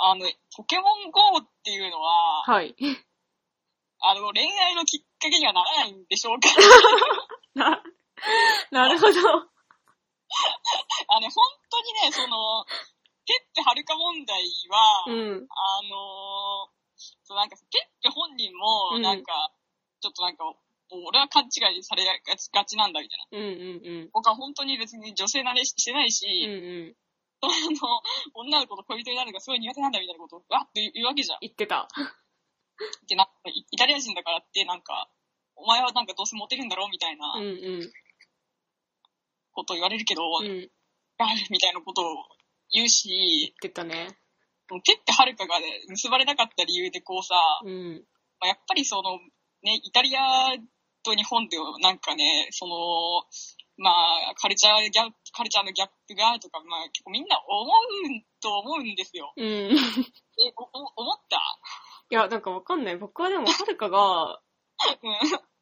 うん。あの、ポケモン GO っていうのは、はい。あの、恋愛のきっかけにはならないんでしょうか？な、なるほど。あのね、本当にね、その、ペッペはるか問題は、うん。あのーそうなんか、ペッペ本人も、うんなんか、ちょっとなんか、俺は勘違いされがちがちなんだみたいな。うんうんうん。僕は本当に別に女性慣れしてないし、うんうん。あの、女の子と恋人になるのがすごい苦手なんだみたいなことをわって言うわけじゃん。言ってた。で、なんか、イイタリア人だからって、なんか、お前はなんかどうせモテるんだろうみたいな。ことを言われるけど、うん。みたいなことを言うし、ってたね。ペッペはるかがね、結ばれなかった理由でこうさ、うん。まあ、やっぱりその、ね、イタリアと日本でなんかね、その、まあ、カルチャーギャップ、カルチャーのギャップがとか、まあ、結構みんな思うと思うんですよ。うん。え、お、お思った？いや、なんかわかんない。僕はでも、はるかが、うん。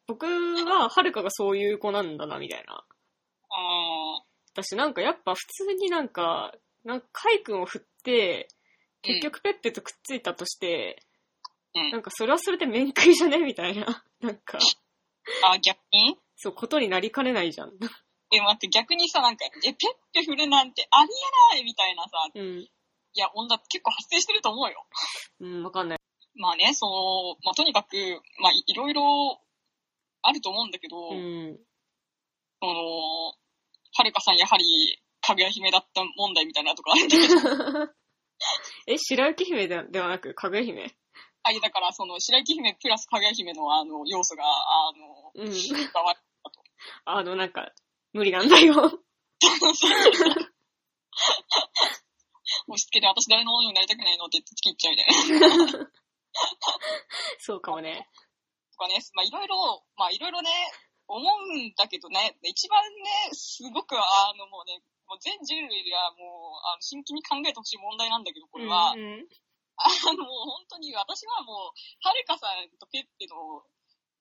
僕は、はるかがそういう子なんだな、みたいな。あ私なんかやっぱ普通になんか、なんか、カイ君を振って、結局ペッペとくっついたとして、うんなんかそれはそれで面食いじゃね？みたいな。なんか、あ、逆に？そう、ことになりかねないじゃん。え、待って、逆にさ、なんか、え、ペッペ振るなんてありえないみたいなさ、うん。いや、女結構発生してると思うよ。うん、わかんない。まあね、その、まあとにかく、まあいいろいろあると思うんだけど、うん。その、はるかさんやはり、かぐや姫だった問題みたいなとかあるんだけど、え、白雪姫でではなく、かぐや姫？あ、いやだからその、白雪姫プラスかぐや姫のあの、要素が、あの、うん。あの、なんか、無理なんだよ。押し付けて私誰のものになりたくないのって言って突き切っちゃうみたいな。そうかもね。とかね、まあいろいろ、まあいろいろね、思うんだけどね、一番ね、すごくあのもうね、もう全人類がもう、あの、真剣に考えてほしい問題なんだけど、これは、うんうんあの、もう本当に私はもう、はるかさんとペッペの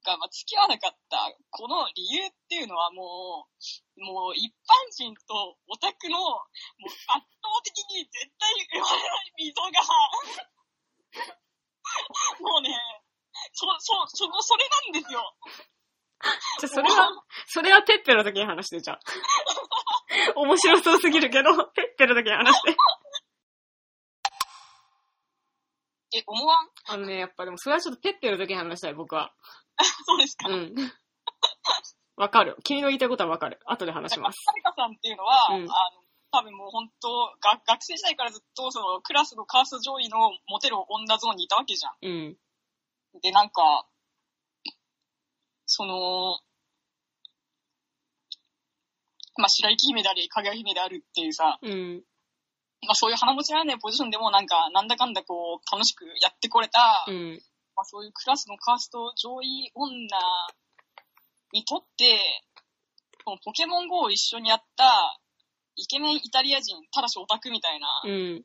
が、まあ、付き合わなかった、この理由っていうのはもう、もう一般人とオタクの、もう圧倒的に絶対生まれない溝が、もうね、そ、そ、その、それなんですよ。じゃあ、それは、それはペッペの時に話して、じゃあ。面白そうすぎるけど、ペッペの時に話して。え、思わん？あのね、やっぱでもそれはちょっとペッペの時に話したい、僕は。そうですか。うん。わかる。君の言いたいことはわかる。後で話します。はるかさんっていうのは、うんあの、多分もう本当が学生時代からずっとそのクラスのカースト上位のモテる女ゾーンにいたわけじゃん。うん。で、なんか、その、まあ、白雪姫であり、かぐや姫であるっていうさ、うん。まあ、そういう鼻持ちがないポジションでもなんか、なんだかんだこう、楽しくやってこれた、うん。まあ、そういうクラスのカースト上位女にとって、このポケモン GO を一緒にやった、イケメンイタリア人、ただしオタクみたいな、うん。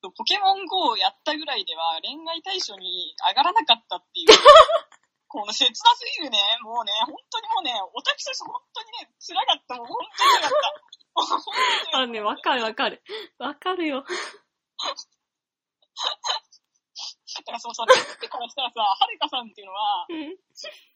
ポケモン GO をやったぐらいでは恋愛対象に上がらなかったっていう、この切なすぎるね、もうね、本当にもうね、オタクとして本当にね、辛かった、もう本当に辛かった。あのね、わかるわかる。わかるよ。た。だからそうさ、ペッペからしたらさ、はるかさんっていうのは、うん。ポ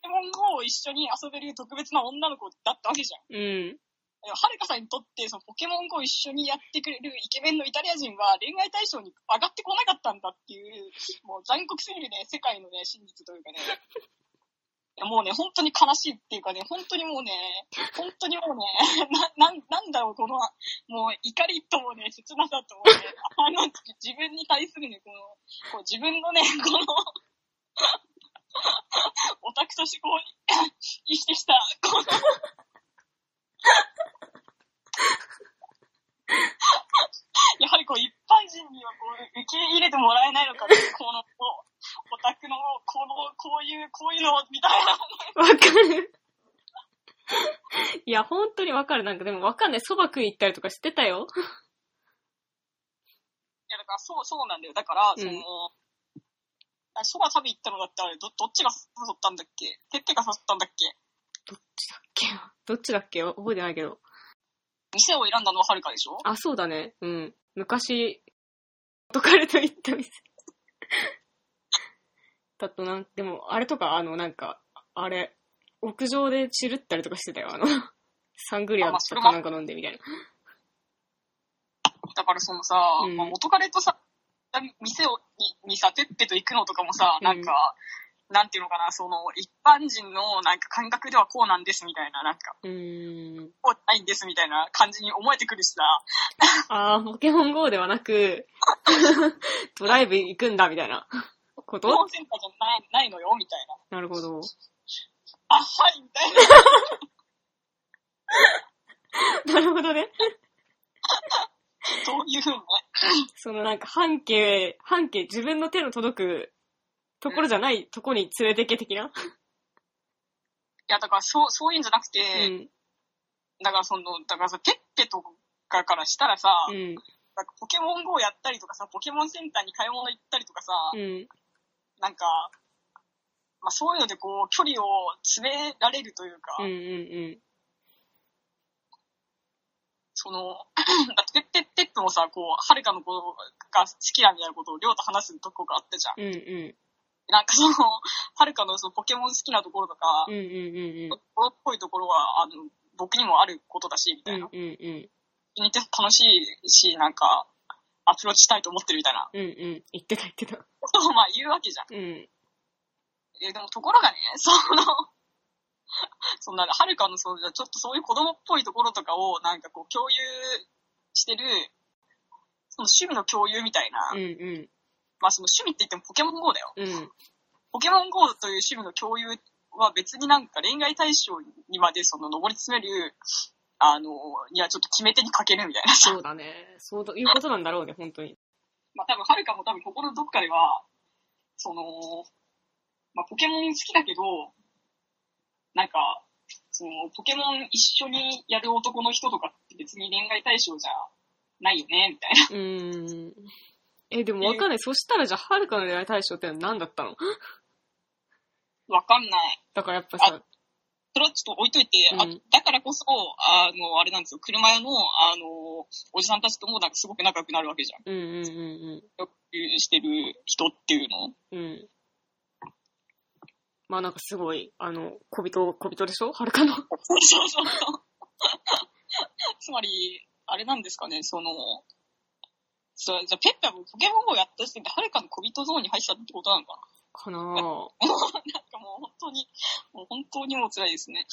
ケモン GO を一緒に遊べる特別な女の子だったわけじゃん。うん。はるかさんにとって、そのポケモン GO を一緒にやってくれるイケメンのイタリア人は恋愛対象に上がってこなかったんだっていう、もう残酷すぎるね、世界のね、真実というかね。もうね、本当に悲しいっていうかね、本当にもうね、本当にもうね、な、なん、なんだろう、この、もう怒りともね、切なさともね、あの、自分に対するね、この、こう自分のね、この、オタクとしてこう、生きてきた、この、やはりこう一般人にはこう受け入れてもらえないのかっていう、この、こうオタクの、この、こういう、こういうの、みたいな。わかる。いや、本当にわかる。なんかでもわかんない。蕎麦食い行ったりとかしてたよ。いや、だからそう、そうなんだよ。だから、うんその、あそば食べ行ったのだってあれ、ど、どっちが誘ったんだっけ？てってが誘ったんだっけ？どっちだっけ？どっちだっけ？覚えてないけど。店を選んだのははるかでしょ？あ、そうだね。うん。昔、元彼と行った店。だとなん、でも、あれとか、あの、なんか、あれ、屋上でチルったりとかしてたよ。あの、サングリアとかなんか飲んでみたいな。だからそのさ、うんまあ、元彼とさ、店を、に、にさ、てっぺと行くのとかもさ、なんか、なんていうのかな、その、一般人のなんか感覚ではこうなんですみたいな、なんか、うーん。こうないんですみたいな感じに思えてくるしさ、あー、ポケモン GO ではなく、ドライブ行くんだ、みたいなこと？日本センターじゃないないのよみたいな。なるほど。あ、はいみたいな。なるほどね。そういうふうにね。そのなんか半径、半径、自分の手の届くところじゃないとこに連れてけ的な？いや、だからそう、そういうんじゃなくて、うん。だからその、だからさ、ペッペとかからしたらさ、うん。なんかポケモン GO やったりとかさ、ポケモンセンターに買い物行ったりとかさ、うん。なんか、まあそういうのでこう、距離を詰められるというか、うん。うん。その、だってペッペッペッペもさ、こう、はるかの子が好きだみたいなことをりょうと話すとこがあったじゃん。うん。うん。なんかその、はるかのそのポケモン好きなところとか、うん。うん。うん。っぽいところは、あの、僕にもあることだし、みたいな。うん。うん。似て楽しいし、なんか、アプローチしたいと思ってるみたいなうん。うん。言ってた言ってた。をまあ言言うわけじゃん。うん。え、でもところがね、その、そんな、はるかのそう、ちょっとそういう子供っぽいところとかを、なんかこう、共有してる、その趣味の共有みたいな、うんうん。まあその趣味って言ってもポケモン GO だよ。うん。ポケモン GO という趣味の共有は別になんか恋愛対象にまでその上り詰める、あの、にはちょっと決め手に欠けるみたいなさ。そうだね。そういうことなんだろうね、本当に。まあ多分、はるかも多分心のどっかでは、その、まあポケモン好きだけど、なんか、その、ポケモン一緒にやる男の人とかって別に恋愛対象じゃないよね、みたいな。うーん。え、でもわかんない。そしたらじゃあ、はるかの恋愛対象ってのは何だったの？わかんない。だからやっぱさ、それはちょっと置いといて、あうんだからこそ、あの、あれなんですよ、車屋の、あの、おじさんたちともなんかすごく仲良くなるわけじゃん。うんうんうんよくしてる人っていうの。うん。うん。まあなんかすごい、あの、小人、小人でしょ？はるかの？そうそうそう。つまり、あれなんですかね、その、そうじゃあペッペはポケモンをやった時点で、はるかの小人ゾーンに入っちゃったってことなのかかなぁ。ななんかもう本当に、もう本当にもう辛いですね。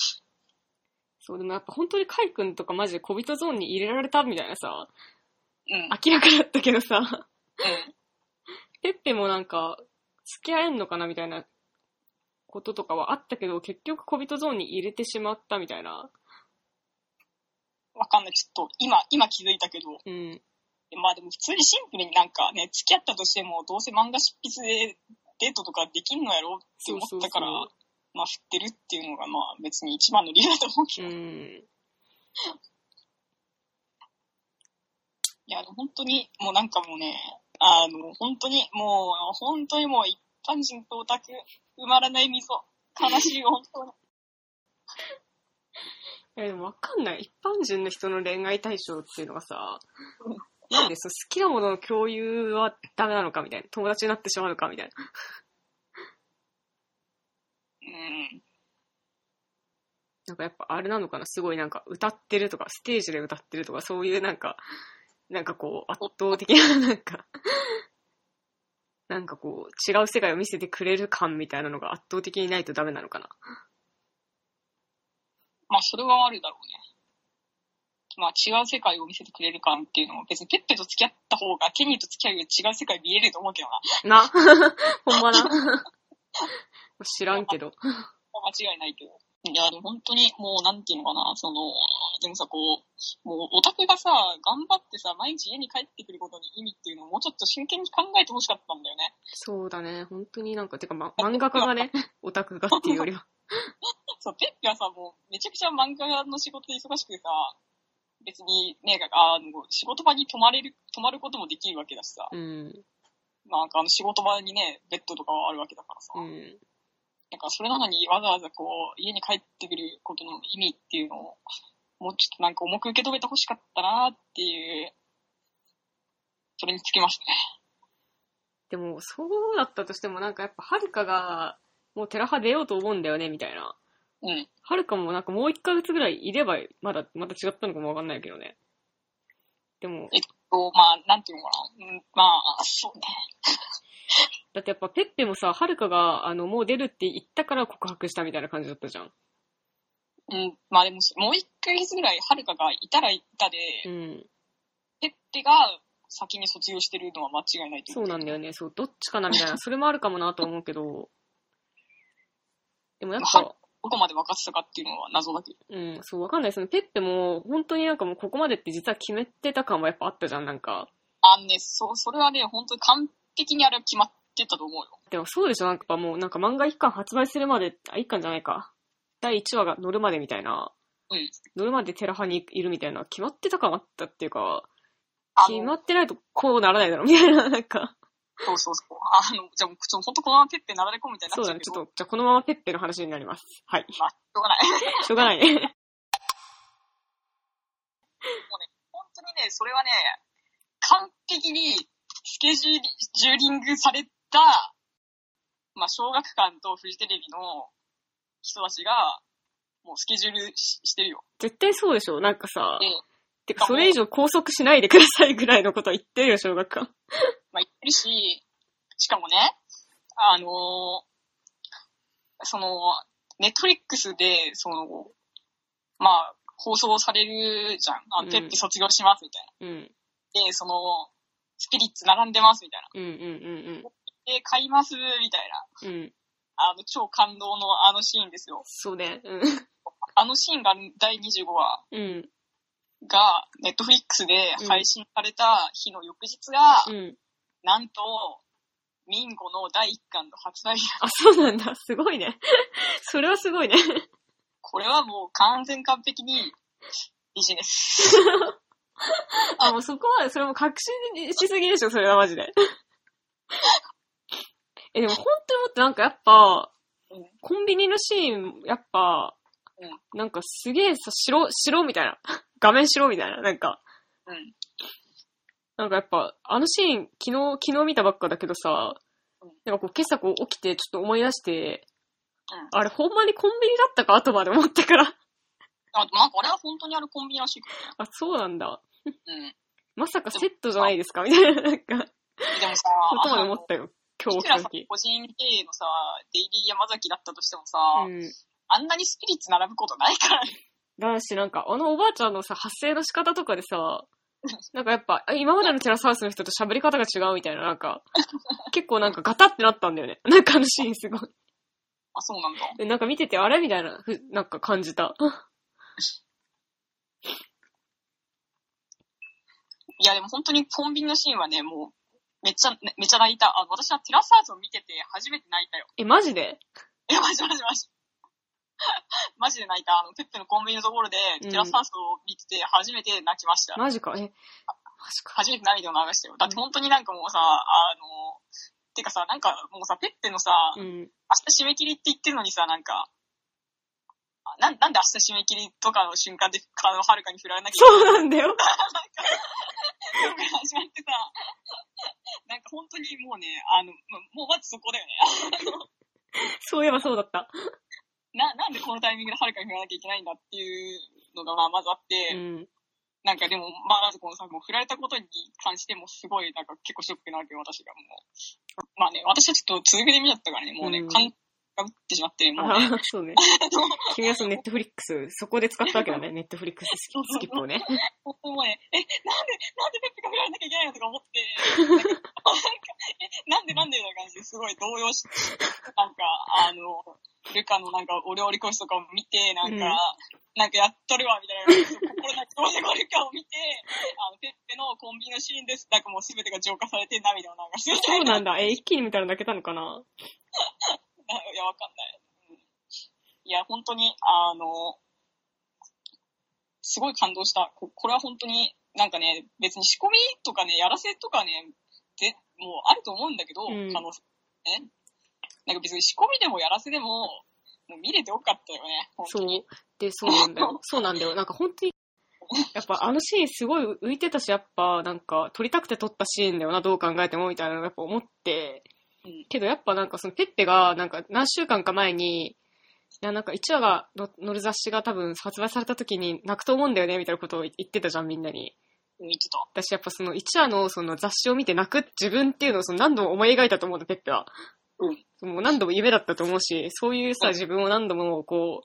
そう、でもやっぱ本当にカイ君とかマジで小人ゾーンに入れられたみたいなさ、うん。明らかだったけどさ、うん。ペッペもなんか、付き合えんのかなみたいなこととかはあったけど、結局小人ゾーンに入れてしまったみたいな。わかんない。ちょっと、今、今気づいたけど、うん。まあでも普通にシンプルになんかね、付き合ったとしても、どうせ漫画執筆でデートとかできんのやろ？って思ったから、そうそうまあ振ってるっていうのがまあ別に一番の理由だと思うけど、いうん。や、本当にもうなんかもうね、あの、本当にもう、本当にもう一般人とオタク、埋まらない溝、悲しいよ、本当に。え、でもわかんない。一般人の人の恋愛対象っていうのがさ、なんでそう好きなものの共有はダメなのかみたいな。友達になってしまうのかみたいな。うん。なんかやっぱあれなのかなすごいなんか歌ってるとか、ステージで歌ってるとか、そういうなんか、なんかこう圧倒的な なんか、なんかこう違う世界を見せてくれる感みたいなのが圧倒的にないとダメなのかなまあそれはあるだろうね。まあ違う世界を見せてくれる感っていうのも別にペッペと付き合った方がケニーと付き合うより違う世界見えると思うけどな。な ほんまな知らんけど。間違いないけど。いや、でも本当にもうなんていうのかな、その、でもさ、こう、もうオタクがさ、頑張ってさ、毎日家に帰ってくることに意味っていうのをもうちょっと真剣に考えてほしかったんだよね。そうだね。本当になんか、てか、ま、漫画家がね、オタクがっていうよりは。そう、ペッペはさ、もうめちゃくちゃ漫画の仕事で忙しくてさ、別にね、あの、仕事場に泊まれる、泊まることもできるわけだしさ、うん。なんかあの仕事場にね、ベッドとかはあるわけだからさ、うん。なんかそれなのにわざわざこう、家に帰ってくることの意味っていうのを、もうちょっとなんか重く受け止めてほしかったなっていう、それにつきますね。でも、そうだったとしても、なんかやっぱ、はるかが、もうテラハ出ようと思うんだよね、みたいな。うん。はるかもなんかもう一ヶ月ぐらいいれば、まだ、また違ったのかもわかんないけどね。でも、と、まあ、なんていうのかな。うん、まあ、そうね。だってやっぱペッペもさ、はるかが、あの、もう出るって言ったから告白したみたいな感じだったじゃん。うん、まあでも、もう一ヶ月ぐらい、はるかがいたらいたで、うん。ペッペが先に卒業してるのは間違いないとそ思うなんだよね。そう、どっちかなみたいな。それもあるかもなと思うけど。でもやっぱ、どこまで分かってたかっていうのは謎だけど。うん、そう、わかんない。そのペッペも、本当になんかもうここまでって実は決めてた感はやっぱあったじゃん、なんか。あのね、そう、それはね、本当に完璧にあれは決まってたと思うよ。でもそうでしょなんかもうなんか漫画一巻発売するまで、あ、一巻じゃないか。第1話が乗るまでみたいな。うん。乗るまでテラハにいるみたいな。決まってた感あったっていうか、あの、決まってないとこうならないだろ、みたいな。なんか。そうそうそう。あの、じゃあもう、ちょ、本当このままペッペなだれ込むみたいにそうだね。なっちゃうけど。ちょっと、じゃあこのままペッペの話になります。はい。まあ、しょうがない。しょうがない ね。本当にね、それはね、完璧にスケジューリングされた、まあ、小学館とフジテレビの人たちが、もうスケジュールししてるよ。絶対そうでしょなんかさで、、てかそれ以上拘束しないでくださいぐらいのこと言ってるよ、小学館。まあ、言ってるし、しかもね、あのーその、ネットフリックスで、その、まあ、放送されるじゃん。あうんペッペ卒業しますみたいうん。な。で、その、スピリッツ並んでますみたいな。うんうんで、買いますみたいな。うんうん。うん。あの、超感動のあのシーンですよ。そうね。うん。あのシーンが第25話うん。が、ネットフリックスで配信された日の翌日が、うん。なんと、ミンゴの第1巻の発売日。あ、そうなんだ。すごいね。それはすごいね。これはもう完全完璧にビジネス。あ、もうそこまで、それも確信しすぎでしょ、それはマジで。え、でも本当にもっとなんかやっぱ、うんコンビニのシーン、やっぱ、うんなんかすげえさ、白、白みたいな。画面白みたいな。なんか、うん。なんかやっぱ、あのシーン、昨日、昨日見たばっかだけどさうん、なんかこう今朝こう起きてちょっと思い出して、うんあれほんまにコンビニだったか後まで思ってから。あ、なんかあれは本当にあるコンビニらしいけ あ、そうなんだ。どね。うん。まさかセットじゃないですか？みたいな。なんか、でもさ、ことまで思ったよ。今日起きた時。個人経営のさ、デイリー山崎だったとしてもさ、うん。あんなにスピリッツ並ぶことないからね。だし、なんか、あのおばあちゃんのさ、発声の仕方とかでさ、なんかやっぱ、あ今までのテラスハウスの人と喋り方が違うみたいな、なんか、結構なんかガタってなったんだよね。なんかあのシーンすごい。あ、そうなんだ。でなんか見てて、あれみたいな、ふなんか感じた。いや、でも本当にコンビニのシーンはね、もう、めっちゃ、めっちゃ泣いた。あ私はテラスハウスを見てて初めて泣いたよ。え、マジで？いや、マジマジマジ。マジで泣いた。あの、ペッペのコンビニのところで、うんテラスハウスを見てて初めて泣きました。マジか？え、マジか。初めて涙を流したよ。だって本当になんかもうさ、あの、てかさ、なんかもうさ、ペッペのさ、うん。明日締め切りって言ってるのにさ、なんか、あなんなんで明日締め切りとかの瞬間で、あの、はるかに振られなきゃいそうなんだよ。けないのが始まってさ、なんか本当にもうね、あの、もうもうまずそこだよね。そういえばそうだった。な、なんでこのタイミングではるかに振らなきゃいけないんだっていうのがまあまずあって、うん。なんかでも、まあまずこのさ、もう振られたことに関してもすごい、なんか結構ショックなわけよ、私がもう。まあね、私はちょっと続けてみちゃったからね、もうね、うん感がぶってしまって、もうね、そうね。君はそのネットフリックス、そこで使ったわけだね。ネットフリックススキップをね。本当にもうね、え、なんで、なんでペッペが振られなきゃいけないのとか思って、なんか、え、なんでなんでみたいな感じですごい動揺して、なんか、あの、ルカのなんかお料理コースとかを見て、なんか、うんなんかやっとるわ、みたいな、心なきどうでこれかを見て、あの、ペッペのコンビニのシーンです。なんかもう全てが浄化されて涙を流して。そうなんだ。え、一気に見たら泣けたのかな？いや、わかんない。うんいや、本当に、あの、すごい感動した。ここれは本当に、なんかね、別に仕込みとかね、やらせとかね、でもうあると思うんだけど、うん可能性ね。なんか別に仕込みでもやらせでも、もう見れてよかったよね、本当そうに。。で、そうなんだよ。そうなんだよ。なんか本当に、やっぱあのシーンすごい浮いてたし、やっぱなんか撮りたくて撮ったシーンだよな、どう考えてもみたいなのをやっぱ思って、うんけどやっぱなんかそのペッペがなんか何週間か前に、いやなんか1話がの載る雑誌が多分発売された時に泣くと思うんだよねみたいなことを言ってたじゃんみんなに。見てた。私やっぱその1話のその雑誌を見て泣く自分っていうのをその何度も思い描いたと思うんだ、ペッペは。うん。もう何度も夢だったと思うし、そういうさ、うん自分を何度もこ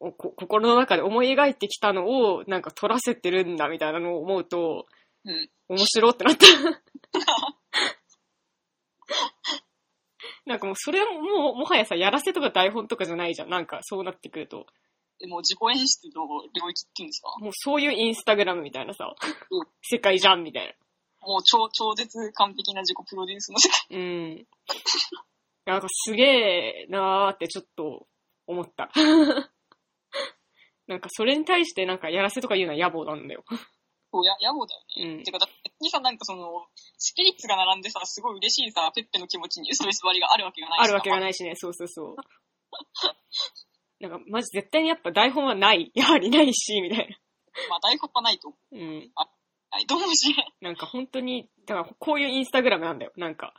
う、おこ心の中で思い描いてきたのをなんか撮らせてるんだみたいなのを思うと、うん。面白ってなった。なんかもうそれももうもはやさ、やらせとか台本とかじゃないじゃん。なんかそうなってくると。でも自己演出の領域っていうんですか？もうそういうインスタグラムみたいなさうん、世界じゃんみたいな。もう超、超絶完璧な自己プロデュースの世界。うん。なんかすげえなーってちょっと思った。なんかそれに対してなんかやらせとか言うのは野暮なんだよ。そうや、野暮だよね。うんてか、だって別にさ、なんかその、スピリッツが並んでさ、すごい嬉しいさ、ペッペの気持ちに嘘偽りがあるわけがないしさあるわけがないしね、そうそうそう。なんかマジ絶対にやっぱ台本はない。やはりないし、みたいまあ、台本はないと思う。な。うん。はい、どうもし。なんか本当に、だからこういうインスタグラムなんだよ。なんか。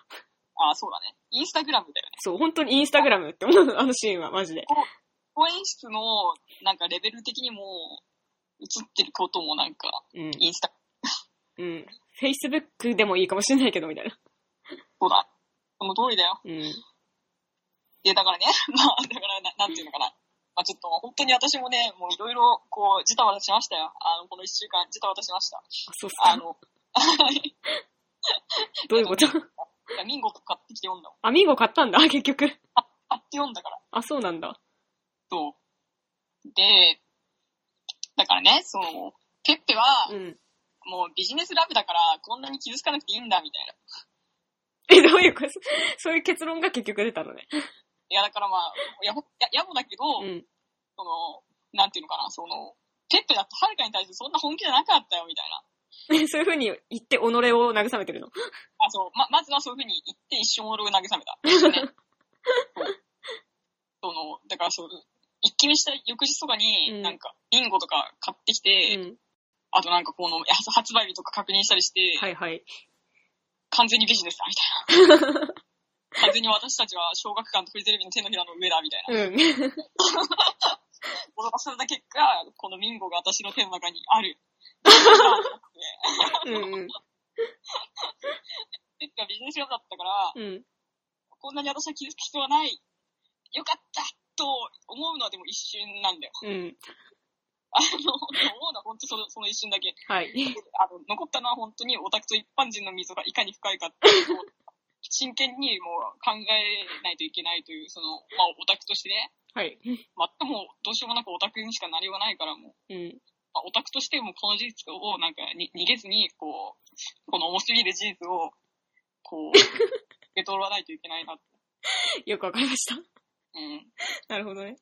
あ、そうだね。インスタグラムだよね。そう、本当にインスタグラムって思う、あのシーンはマジで。公演室の、なんかレベル的にも、映ってることもなんか、うん。インスタ、うん。Facebook でもいいかもしれないけど、みたいな。そうだ。その通りだよ。うん。で、だからね、まあ、だからな、なんていうのかな。まあちょっと、本当に私もね、もういろいろ、こう、ジタバタしましたよ。あの、この一週間、ジタバタしました。あ、そうっすか？あの、どういうこと？ミンゴ買ってきて読んだ。あ、ミンゴ買ったんだ、結局。買って読んだから。あ、そうなんだ。そう。で、だからね、その、ペッペは、うん。もうビジネスラブだから、こんなに傷つかなくていいんだ、みたいな。え、どういうこと？そういう結論が結局出たのね。いや、だからまあ、やぼ、や、やぼだけど、うん。その、なんていうのかな、その、ペッペだってはるかに対してそんな本気じゃなかったよ、みたいな。そういう風に言って己を慰めてるの？あ、そう、ま、まずはそういうふうに言って一生俺を慰めた。ねその、だからそう、一気見した翌日とかに、うんなんか、ビンゴとか買ってきて、うん。あとなんかこの、発発売日とか確認したりして、はいはい。完全にビジネスだ、みたいな。完全に私たちは小学館とフジテレビの手のひらの上だ、みたいな。うん。驚かされた結果、このミンゴが私の手の中にある。うんうん。ペッペはビジネスラブだったから、うん。こんなに私は傷つく必要はない。よかったと思うのはでも一瞬なんだよ。うん。あの、思うのは本当そのその一瞬だけ。はい。あの、残ったのは本当にオタクと一般人の溝がいかに深いかっていうのを真剣にもう考えないといけないという、その、まあオタクとしてね、はい。まあ、もうどうしようもなくオタクにしかなりようがないからもう、うん。まあ、オタクとしてもこの事実をなんかに逃げずに、こう、この重すぎる事実を、こう、受け取らないといけないなと。よくわかりました。うん。なるほどね。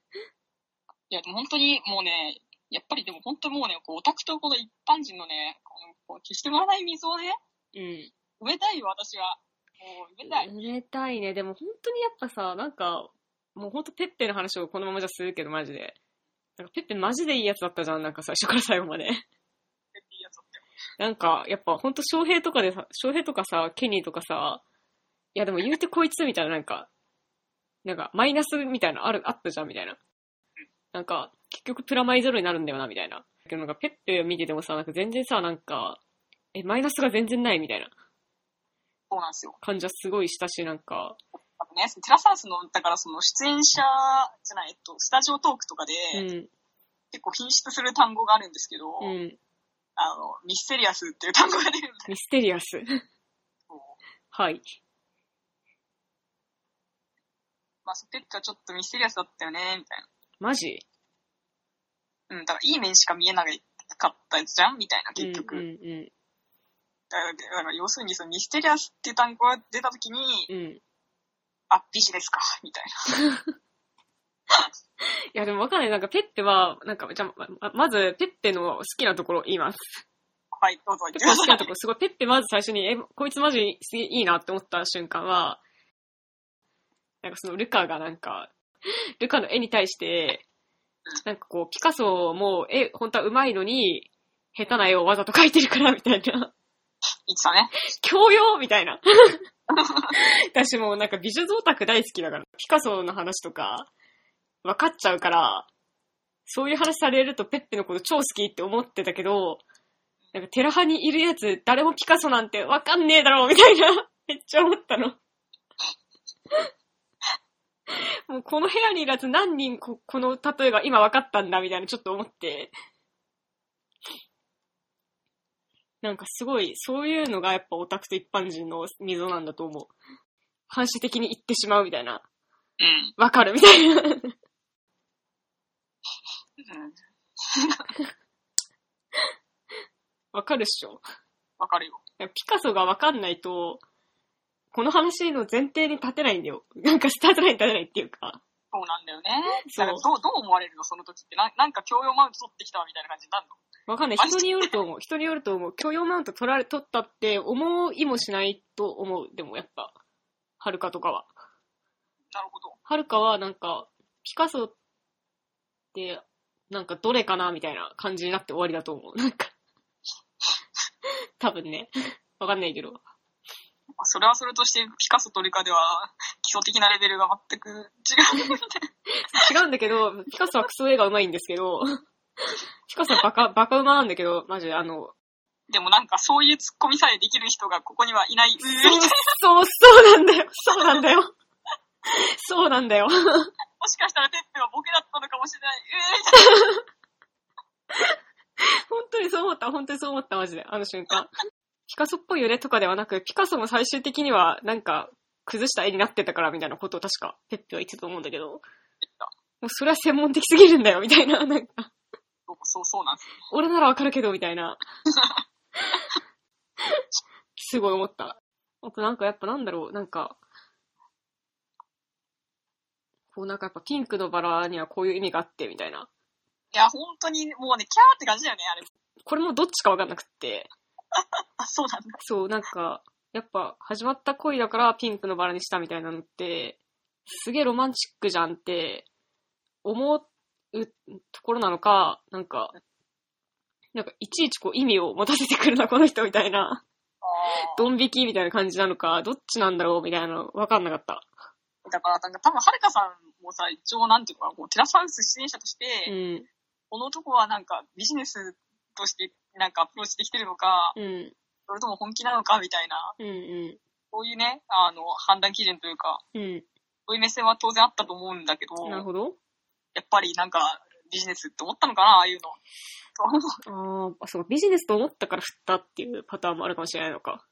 いや、でも本当にもうね、やっぱりでも本当もうね、こうオタクとこの一般人のね、このこう決してもらわない溝をね、うん。埋めたいよ、私は。もう埋めたい。売れたいね。でも本当にやっぱさ、なんか、もうほんとペッペの話をこのままじゃするけど、マジで。なんかペッペマジでいいやつだったじゃん、なんか最初から最後まで。いうやつだったよ。なんか、やっぱほんと翔平とかでさ、翔平とかさ、ケニーとかさ、いやでも言うてこいつみたいななんか、なんかマイナスみたいなある、あったじゃんみたいな。なんか、結局プラマイゼロになるんだよな、みたいな。だけどなんかペッペ見ててもさ、なんか全然さ、なんか、え、マイナスが全然ないみたいなそうなんですよ。感じはすごいしたし、なんか、あとね、テラサウスの、だからその出演者じゃない、えっと、スタジオトークとかで、うん、結構品質する単語があるんですけど、うん、あの、ミステリアスっていう単語が出るんだミステリアス。よ。はい。まあ、ペットはちょっとミステリアスだったよね、みたいマジ？な。うん、だからいい面しか見えなかったじゃん？みたいな、結局。うん、うん、だから、だから要するにそのミステリアスっていう単語が出たときに、うん。うん。あ、ビジネスか、みたいな。いや、でもわかんない。なんかペッペは、なんか、じゃあま、まず、ペッペの好きなところ言います。はい、どうぞペッペの好きなとこ。ろ、すごい、ペッペまず最初に、え、こいつマジすげえいいなって思った瞬間は、なんかそのルカがなんか、ルカの絵に対して、なんかこう、ピカソも絵、本当は上手いのに、下手な絵をわざと描いてるから、みたいな。言ってたね。教養みたいな。私もうなんか美術オタク大好きだから、ピカソの話とか、分かっちゃうから、そういう話されるとペッペのこと超好きって思ってたけど、なんかテラハにいるやつ、誰もピカソなんて分かんねえだろうみたいな、めっちゃ思ったの。もうこの部屋にいるやつ何人ここの例えが今分かったんだみたいなちょっと思って。なんかすごい、そういうのがやっぱオタクと一般人の溝なんだと思う。反射的に言ってしまうみたいな。うん。わかるみたいな。うん わかるっしょ。わかるよ。ピカソがわかんないと、この話の前提に立てないんだよ。なんかスタートラインに立てないっていうか。そうなんだよね。そうだからどう、どう思われるのその時って。ななんか教養マウント取ってきたわみたいな感じになるのわかんない。人によると思う。人によると思う。許容マウント取られ、取ったって思いもしないと思う。でもやっぱ、はるかとかは。なるほど。はるかはなんか、ピカソって、なんかどれかなみたいな感じになって終わりだと思う。なんか。多分ね。わかんないけど。まあそれはそれとして、ピカソとリカでは、基礎的なレベルが全く違う。違うんだけど、ピカソはクソ絵が上手いんですけど、ピカソはバカ、バカ馬なんだけど、マジであの、でもなんかそういうツッコミさえできる人がここにはいない。うーみたいなそう、そうなんだよ。そうなんだよ。そうなんだよ。もしかしたらテッペはボケだったのかもしれない。うーみたいな。本当にそう思った、本当にそう思った、マジで。あの瞬間。ピカソっぽいよねとかではなく、ピカソも最終的には、なんか、崩した絵になってたからみたいなことを確か、ペッペは言ってたと思うんだけど、もうそれは専門的すぎるんだよ、みたいな。なんか、そうそうなんですよ。俺ならわかるけど、みたいな。すごい思った。あとなんかやっぱなんだろう、なんか、こうなんかやっぱピンクのバラにはこういう意味があって、みたいな。いや、本当にもうね、キャーって感じだよね、あれ。これもどっちかわかんなくって。あ、そうなんだ。そう、なんか、やっぱ始まった恋だからピンクのバラにしたみたいなのって、すげえロマンチックじゃんって思うところなのか、なんか、なんかいちいちこう意味を持たせてくるな、この人みたいな、あドン引きみたいな感じなのか、どっちなんだろうみたいなのわかんなかった。ーだから、なんか多分、はるかさんもさ、一応なんていうのかな、こうテラスハウス出演者として、うん、この男はなんかビジネスとしてなんかアプローチしてきてるのか、うん、それとも本気なのかみたいな、うん、うそういうね、あの、判断基準というか、ん、うそういう目線は当然あったと思うんだけど、ん。なるほど。やっぱりなんかビジネスって思ったのかな、ああいうの。と ああ、そうか、ビジネスと思ったから振ったっていうパターンもあるかもしれないのか。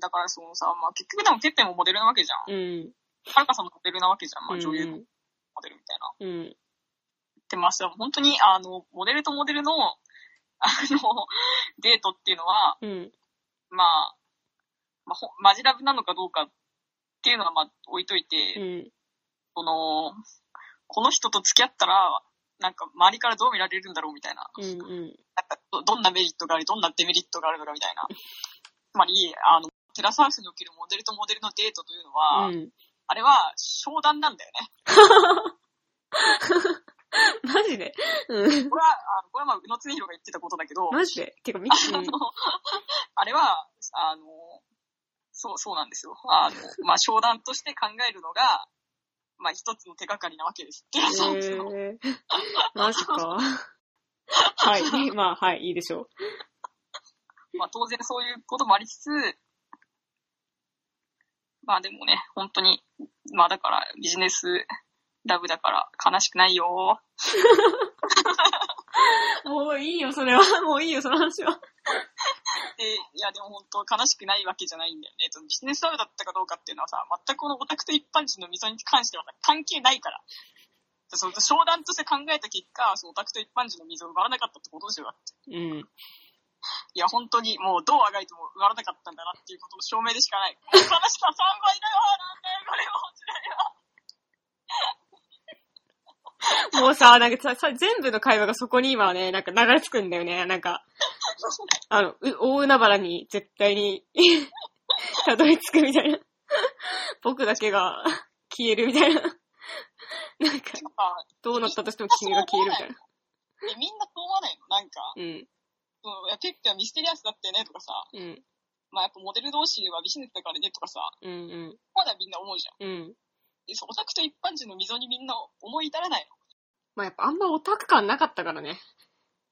だからそのさ、まあ結局でもてっぺんもモデルなわけじゃん。うん。はるかさんもモデルなわけじゃん。まあうん女優のモデルみたいな。うん。で、まあさ、本当にあの、モデルとモデルの、あの、デートっていうのは、うん。まあ、まあ、ほマジラブなのかどうかっていうのはまあ置いといて、うん。その、この人と付き合ったら、なんか周りからどう見られるんだろうみたいな。うん。うん。なんかどどんなメリットがあり、どんなデメリットがあるのかみたいな。つまり、あの、テラスハウスにおけるモデルとモデルのデートというのは、うん。あれは商談なんだよね。マジで？うん。これは、あのこれはまあ、宇野恒弘が言ってたことだけど、マジで？てか、み、あうんの、あれは、あの、そう、そうなんですよ。あの、まあ、商談として考えるのが、まあ、一つの手がかりなわけです。えー、マジか。はい。まあ、はい、いいでしょまあ、当然そういうこともありつつ、まあでもね、本当に、まあだからビジネスラブだから悲しくないよ。う。もういいよ、それは。もういいよ、その話は。で、いやでも本当悲しくないわけじゃないんだよね。そのビジネスラブだったかどうかっていうのはさ、全くこのオタクと一般人の溝に関してはさ関係ないから。その商談として考えた結果、そのオタクと一般人の溝を埋まらなかったってことですよ。だってうん。いや、本当にもうどうあがいても埋まらなかったんだなっていうことの証明でしかない。悲しさ3倍だよなんだよ、これも。辛いわ もうさ、なんかさ、さ全部の会話がそこに今はね、なんか流れ着くんだよね。なんか、あの、う大海原に絶対に たどり着くみたいな。僕だけが消えるみたいな。なんか、あどうなったとしても君が消えるみたいな。え、みんなそう思わないの？なんか、うん。そのいや、ペッペはミステリアスだったよねとかさ、うん。まあやっぱモデル同士はビジネスだからねとかさ、うん。うん。まだみんな思うじゃん。うん。で、そうオタクと一般人の溝にみんな思い至らないの。まあやっぱあんまオタク感なかったからね。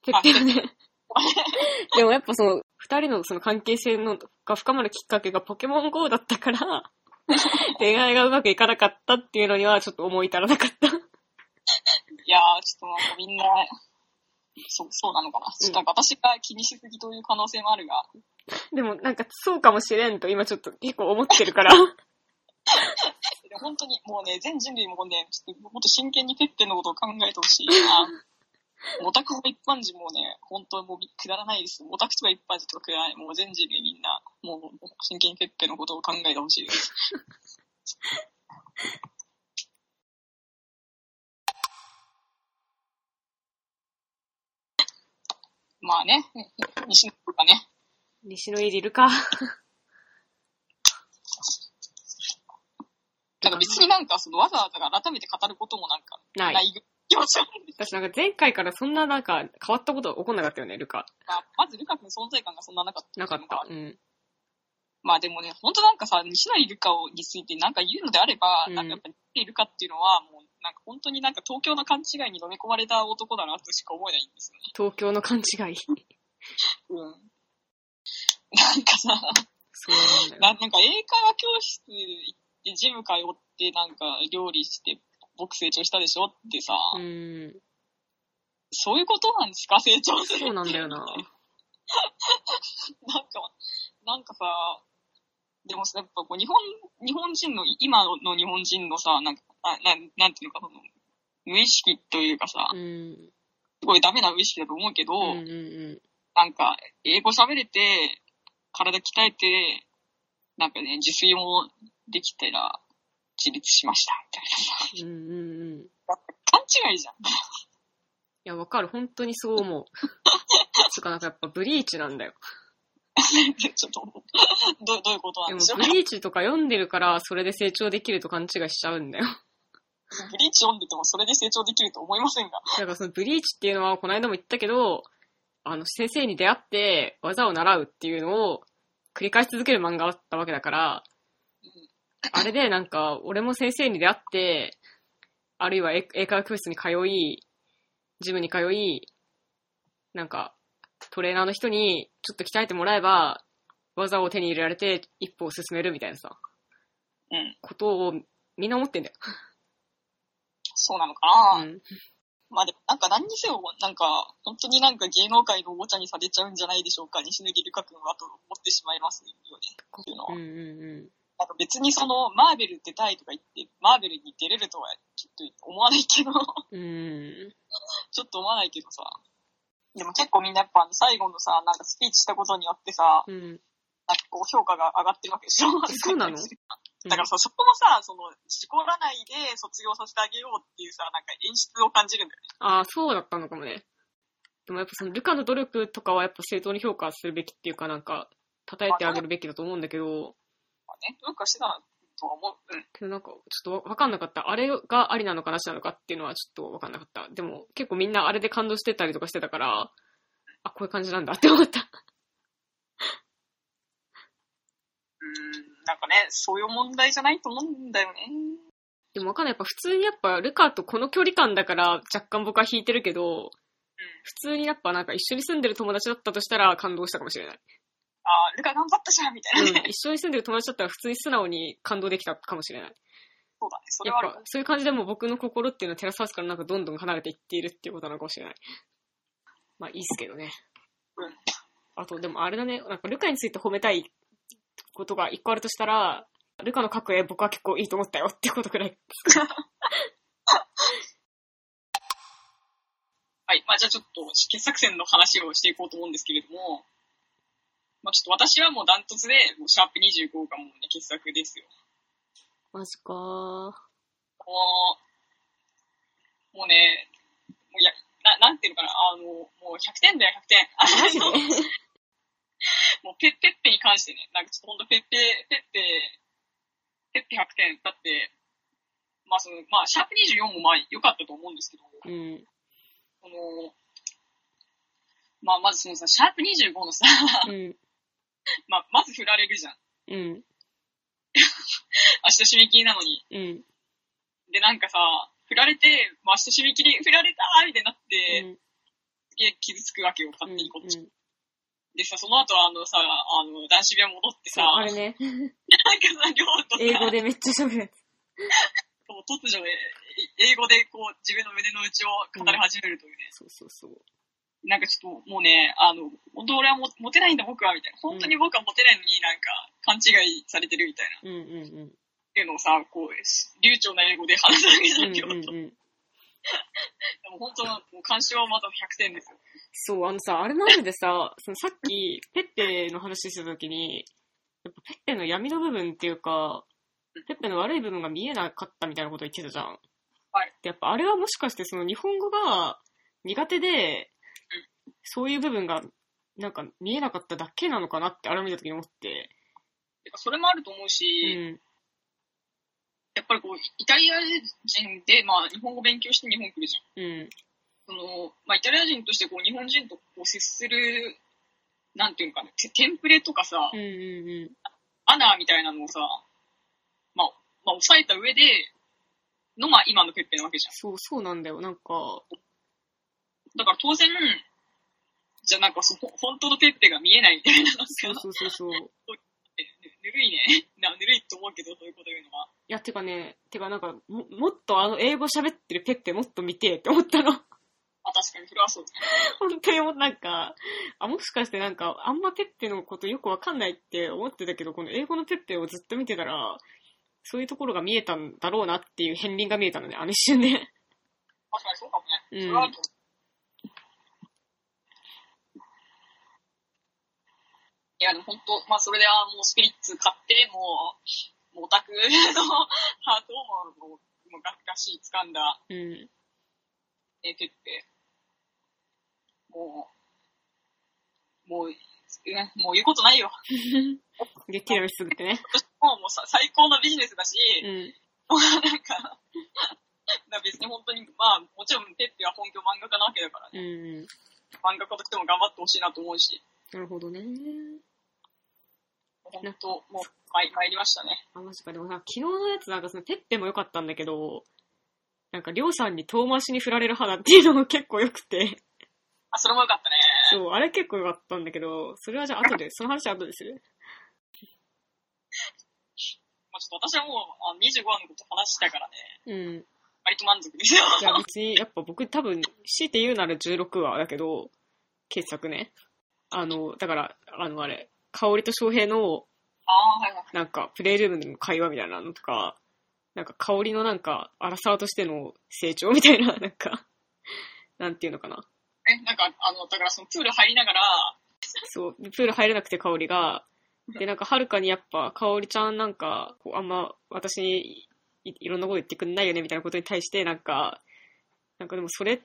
てっぺんね。でもやっぱその、二人のその関係性のが深まるきっかけがポケモン GO だったから、恋愛がうまくいかなかったっていうのにはちょっと思い至らなかった。いやー、ちょっとなんかみんな、そう、そうなのかな。ちょっとなんか私が気にしすぎという可能性もあるが、でもなんかそうかもしれんと今ちょっと結構思ってるから。で本当にもうね、全人類もね、ちょっともっと真剣にペッペのことを考えてほしいな。オタクも一般人もね、本当もうくだらないです。オタクとか一般人とかくだらない。もう全人類みんな、もう真剣にペッペのことを考えてほしいです。まあね、西野とかね、西野いるか。なんか別になんかそのわざわざ改めて語ることもなんかないない気持ち悪いんです私なんか前回からそんななんか変わったこと起こんなかったよね、ルカ。が、まずルカ君の存在感がそんななかった。なかった。うん。まあでもね、本当なんかさ、西成ルカをについてなんか言うのであれば、うんなんかやっぱ西成ルカっていうのはもうなんか本当になんか東京の勘違いに飲み込まれた男だなとしか思えないんですよね。東京の勘違い。うん。なんかさ、そうなんだよ。ななんか英会話教室行って、ジム通って、なんか料理して、僕成長したでしょってさ、うん。そういうことなんですか？成長するってそうなんだよな。なんか、なんかさ、でもさ、やっぱこう日本、日本人の、今の日本人のさ、なんか、あなんなんていうのか、その、無意識というかさう、ん。すごいダメな無意識だと思うけど、うんうんうん。なんか、英語喋れて、体鍛えて、なんかね、自炊もできたら、自立しました、みたいなさ。うんうんうん。い勘違いじゃん。や、わかる。本当にそう思う。つうかなんかやっぱブリーチなんだよ。ちょっと、どどういうことなでもんでしょうブリーチとか読んでるから、それで成長できると勘違いしちゃうんだよ。ブリーチ読んでてもそれで成長できると思いませんが。だからそのブリーチっていうのは、この間も言ったけど、あの、先生に出会って技を習うっていうのを繰り返し続ける漫画だったわけだから、あれでなんか、俺も先生に出会って、あるいは英英会話教室に通い、ジムに通い、なんか、トレーナーの人にちょっと鍛えてもらえば、技を手に入れられて一歩を進めるみたいなさ、うん。ことをみんな思ってんだよ。そうなのかな、うん。まあでもなんか何にせよ、なんか、本当になんか芸能界のおもちゃにされちゃうんじゃないでしょうか、西野木瑠香君はと思ってしまいますよね。っていうのは。うんうんうん。なんか別にその、マーベル出たいとか言って、マーベルに出れるとはちょっと思わないけど、うん。ちょっと思わないけどさ。でも結構みんなやっぱ最後のさ、なんかスピーチしたことによってさ、うん。なんかこう評価が上がってるわけでしょそうなの？だからさ、そこもさ、その、事故らないで卒業させてあげようっていうさ、なんか演出を感じるんだよね。ああ、そうだったのかもね。でもやっぱそのルカの努力とかはやっぱ正当に評価するべきっていうかなんか、称えてあげるべきだと思うんだけど、まあね、どうかしてたとは思う。うん。けどなんかちょっとわわかんなかった。あれがありなのかなしなのかっていうのはちょっとわかんなかった。でも結構みんなあれで感動してたりとかしてたから、あ、こういう感じなんだって思った。うん、なんかね、そういう問題じゃないと思うんだよね。でもわかんない。やっぱ普通にやっぱルカとこの距離感だから若干僕は引いてるけど、普通にやっぱなんか一緒に住んでる友達だったとしたら感動したかもしれない。あールカ頑張ったじゃんみたうんいなね。、一緒に住んでる友達だったら普通に素直に感動できたかもしれない。そうだね、それはあるぱ、そういう感じでも僕の心っていうのはテラスハウスからなんかどんどん離れていっているっていうことなのかもしれない。まあいいっすけどね。うんあと、でもあれだね、なんかルカについて褒めたいことが一個あるとしたら、ルカの描く絵僕は結構いいと思ったよっていうことくらい。はい。まあじゃあちょっと、傑作選の話をしていこうと思うんですけれども、まあちょっと私はもうダントツで、もうシャープ25がもうね、傑作ですよ。マジかー。もう、もうね、もうや、ななんていうのかな、あの、もう100点だよ、100点。マジで？もうペペッペに関してね、なんかちょっとほんとペッペ、ペッペ、ペッペ100点。だって、まあその、まあシャープ24もまあ良かったと思うんですけど、うん。その、まあまずそのさ、シャープ25のさ、うん。まあまず振られるじゃん。うん。明日締め切りなのに。うん。で、なんかさ、振られて、まあ明日締め切り振られたーみたいになって、うん。すげえ傷つくわけよ、勝うん手にこっち。でさ、その後あのさ、あの、男子部屋戻ってさ、あれね。なんかさ、両とさ、英語でめっちゃ喋る突如、え英語でこう、自分の胸の内を語り始めるというね。そうそうそう。なんかちょっともうね、あの、本当俺はもモテないんだ僕は、みたいな。本当に僕はモテないのになんか勘違いされてるみたいな。っうんうんうん。ていうのをさ、こう、流暢な英語で話すわけじゃんけど、うんうんうん。でも本当の、もう監視はまた100点ですよ。そう、あのさ、あれマジでさ、そのさっき、ペッペの話してた時に、やっぱペッペの闇の部分っていうか、ペッペの悪い部分が見えなかったみたいなこと言ってたじゃん。はい。で、やっぱあれはもしかしてその日本語が苦手で、そういう部分がなんか見えなかっただけなのかなってあれを見た時に思って、それもあると思ううし、ん。やっぱりこう、イタリア人で、まあ、日本語勉強して日本来るじゃん。うん。その、まあ、イタリア人としてこう、日本人とこう接する、なんていうのかな、テテンプレとかさ、うんうんうん。アナーみたいなのをさ、まあ、まあ、抑えた上で、の、まあ、今のペッペなわけじゃん。そう、そうなんだよ。なんか、だから当然、じゃあなんかそ、本当のペッペが見えないみたいな。なんかそうそうそうそう。いぬぬるいね。な、ぬるいと思うけど、そういうこと言うのは。や、てかね、てかなんか、ももっとあの英語喋ってるペッペもっと見てえって思ったの。あ、確かに、それはそう。本当にもうなんか、あ、もしかしてなんか、あんまペッペのことよくわかんないって思ってたけど、この英語のペッペをずっと見てたら、そういうところが見えたんだろうなっていう片鱗が見えたのね、あの一瞬で。確かにそうかもね。うんそれはあると思ういや、でも本当、まあそれではもうスピリッツ買って、もう、もうオタクの ハートをもう、もうガッガシ掴んだ、うん。えー、ペッペ。もう、もう、ねもう言うことないよ。で、ティラミス作ってね。もうもうさ最高のビジネスだし、うん。も うなんか、だから別に本当に、まあ、もちろんペッペは本業漫画家なわけだからうね。ん。漫画家としても頑張ってほしいなと思うし、なるほどね。本当、もう、参参りましたね。あ、マジか。でもさ、昨日のやつなんかそのペッペも良かったんだけど、なんか、りょうさんに遠回しに振られる花っていうのも結構良くて。あ、それもよかったね。そう、あれ結構良かったんだけど、それはじゃあ 後で、その話は後でする？まあちょっと私はもう、あ25話のこと話したからね、うん。割と満足ですよ。いや別に、やっぱ僕多分、強いて言うなら16話だけど、傑作ね。あの、だから、あのあれ、香りと翔平の。なんか、プレイルームでの会話みたいなのとか、なんか、香りのなんか、アラサーとしての成長みたいな、なんか、なんていうのかな。え、なんか、あの、だからそのプール入りながら、そう、でプール入れなくて香りが、で、なんか、はるかにやっぱ、香りちゃんなんか、こうあんま、私にいいろんなこと言ってくんないよね、みたいなことに対して、なんか、なんかでもそれ、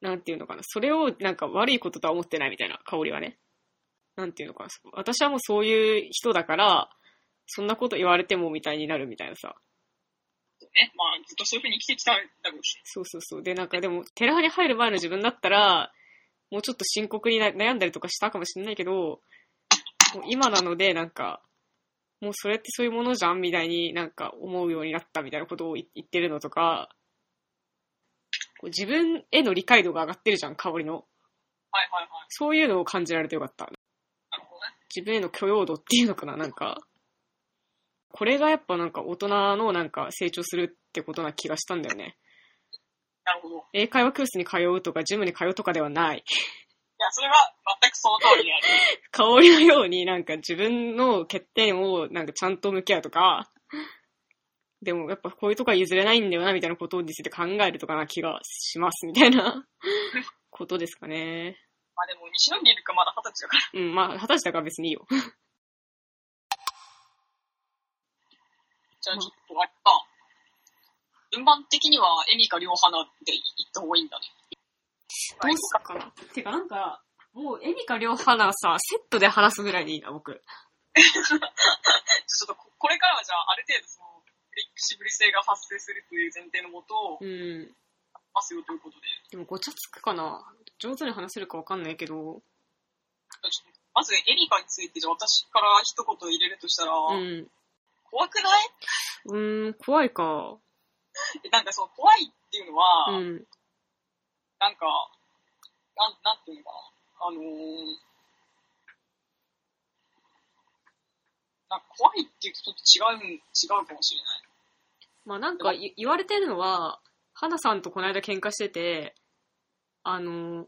なんていうのかな、それをなんか悪いこととは思ってないみたいな、香りはね。なんていうのかな、私はもうそういう人だから、そんなこと言われてもみたいになるみたいなさ。ね、まあ、ずっとそういう風に生きてきただろうし。そうそうそう。で、なんかでも、テラハに入る前の自分だったら、もうちょっと深刻にな悩んだりとかしたかもしれないけど、もう今なので、なんか、もうそれってそういうものじゃんみたいになんか思うようになったみたいなことを言言ってるのとか、こう自分への理解度が上がってるじゃん、香りの。はいはいはい。そういうのを感じられてよかった。自分への許容度っていうのかな、なんか。これがやっぱなんか大人のなんか成長するってことな気がしたんだよね。なるほど。い英会話教室に通うとかジムに通うとかではない。や、それは全くその通りである。香りのようになんか自分の欠点をなんかちゃんと向き合うとか、でもやっぱこういうとこは譲れないんだよなみたいなことについて考えるとかな気がしますみたいなことですかね。まあでも、西野ビルかまだ二十歳だから。うん、まあ、二十歳だから別にいいよ。じゃあちょっと、あれか。順番的には、エミか両花で行った方がいいんだね。どうすっかな。てかなんか、もうエミカ両花さ、セットで話すぐらいでいいな、僕。ちょっとこ、これからはじゃあ、ある程度その、フレキシブル性が発生するという前提のもと、うん。ますよということで。でもごちゃつくかな？上手に話せるかわかんないけど、まず、エリカについて、じゃあ私から一言入れるとしたら、うん。怖くない？うーん、怖いか。えなんかその、怖いっていうのは、うん。なんか、なん、なんていうのかな？あのー、なんか怖いっていうとちょっと違う、違うかもしれない。まあなんかい言われてるのは、花さんとこの間喧嘩してて、あの、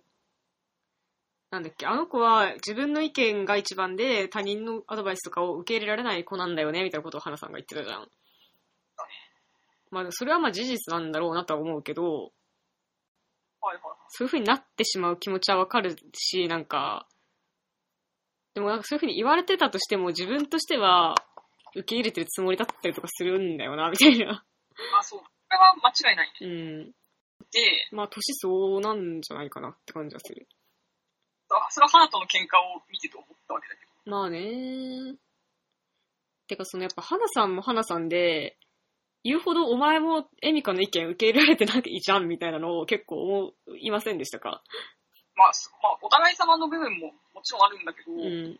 なんだっけ、あの子は自分の意見が一番で他人のアドバイスとかを受け入れられない子なんだよね、みたいなことを花さんが言ってたじゃん。まあそれはまあ事実なんだろうなとは思うけど、はいはい。そういう風になってしまう気持ちはわかるし、なんか、でもなんかそういう風に言われてたとしても自分としては受け入れてるつもりだったりとかするんだよな、みたいな。あ、そう。これは間違いないね。うん。で、まあ年相応なんじゃないかなって感じはする。あそれは花との喧嘩を見てて思ったわけだけど。まあねてかそのやっぱ花さんも花さんで、言うほどお前もエミカの意見受け入れられてないじゃんみたいなのを結構思いませんでしたか？まあ、そまあ、お互い様の部分ももちろんあるんだけど、うん。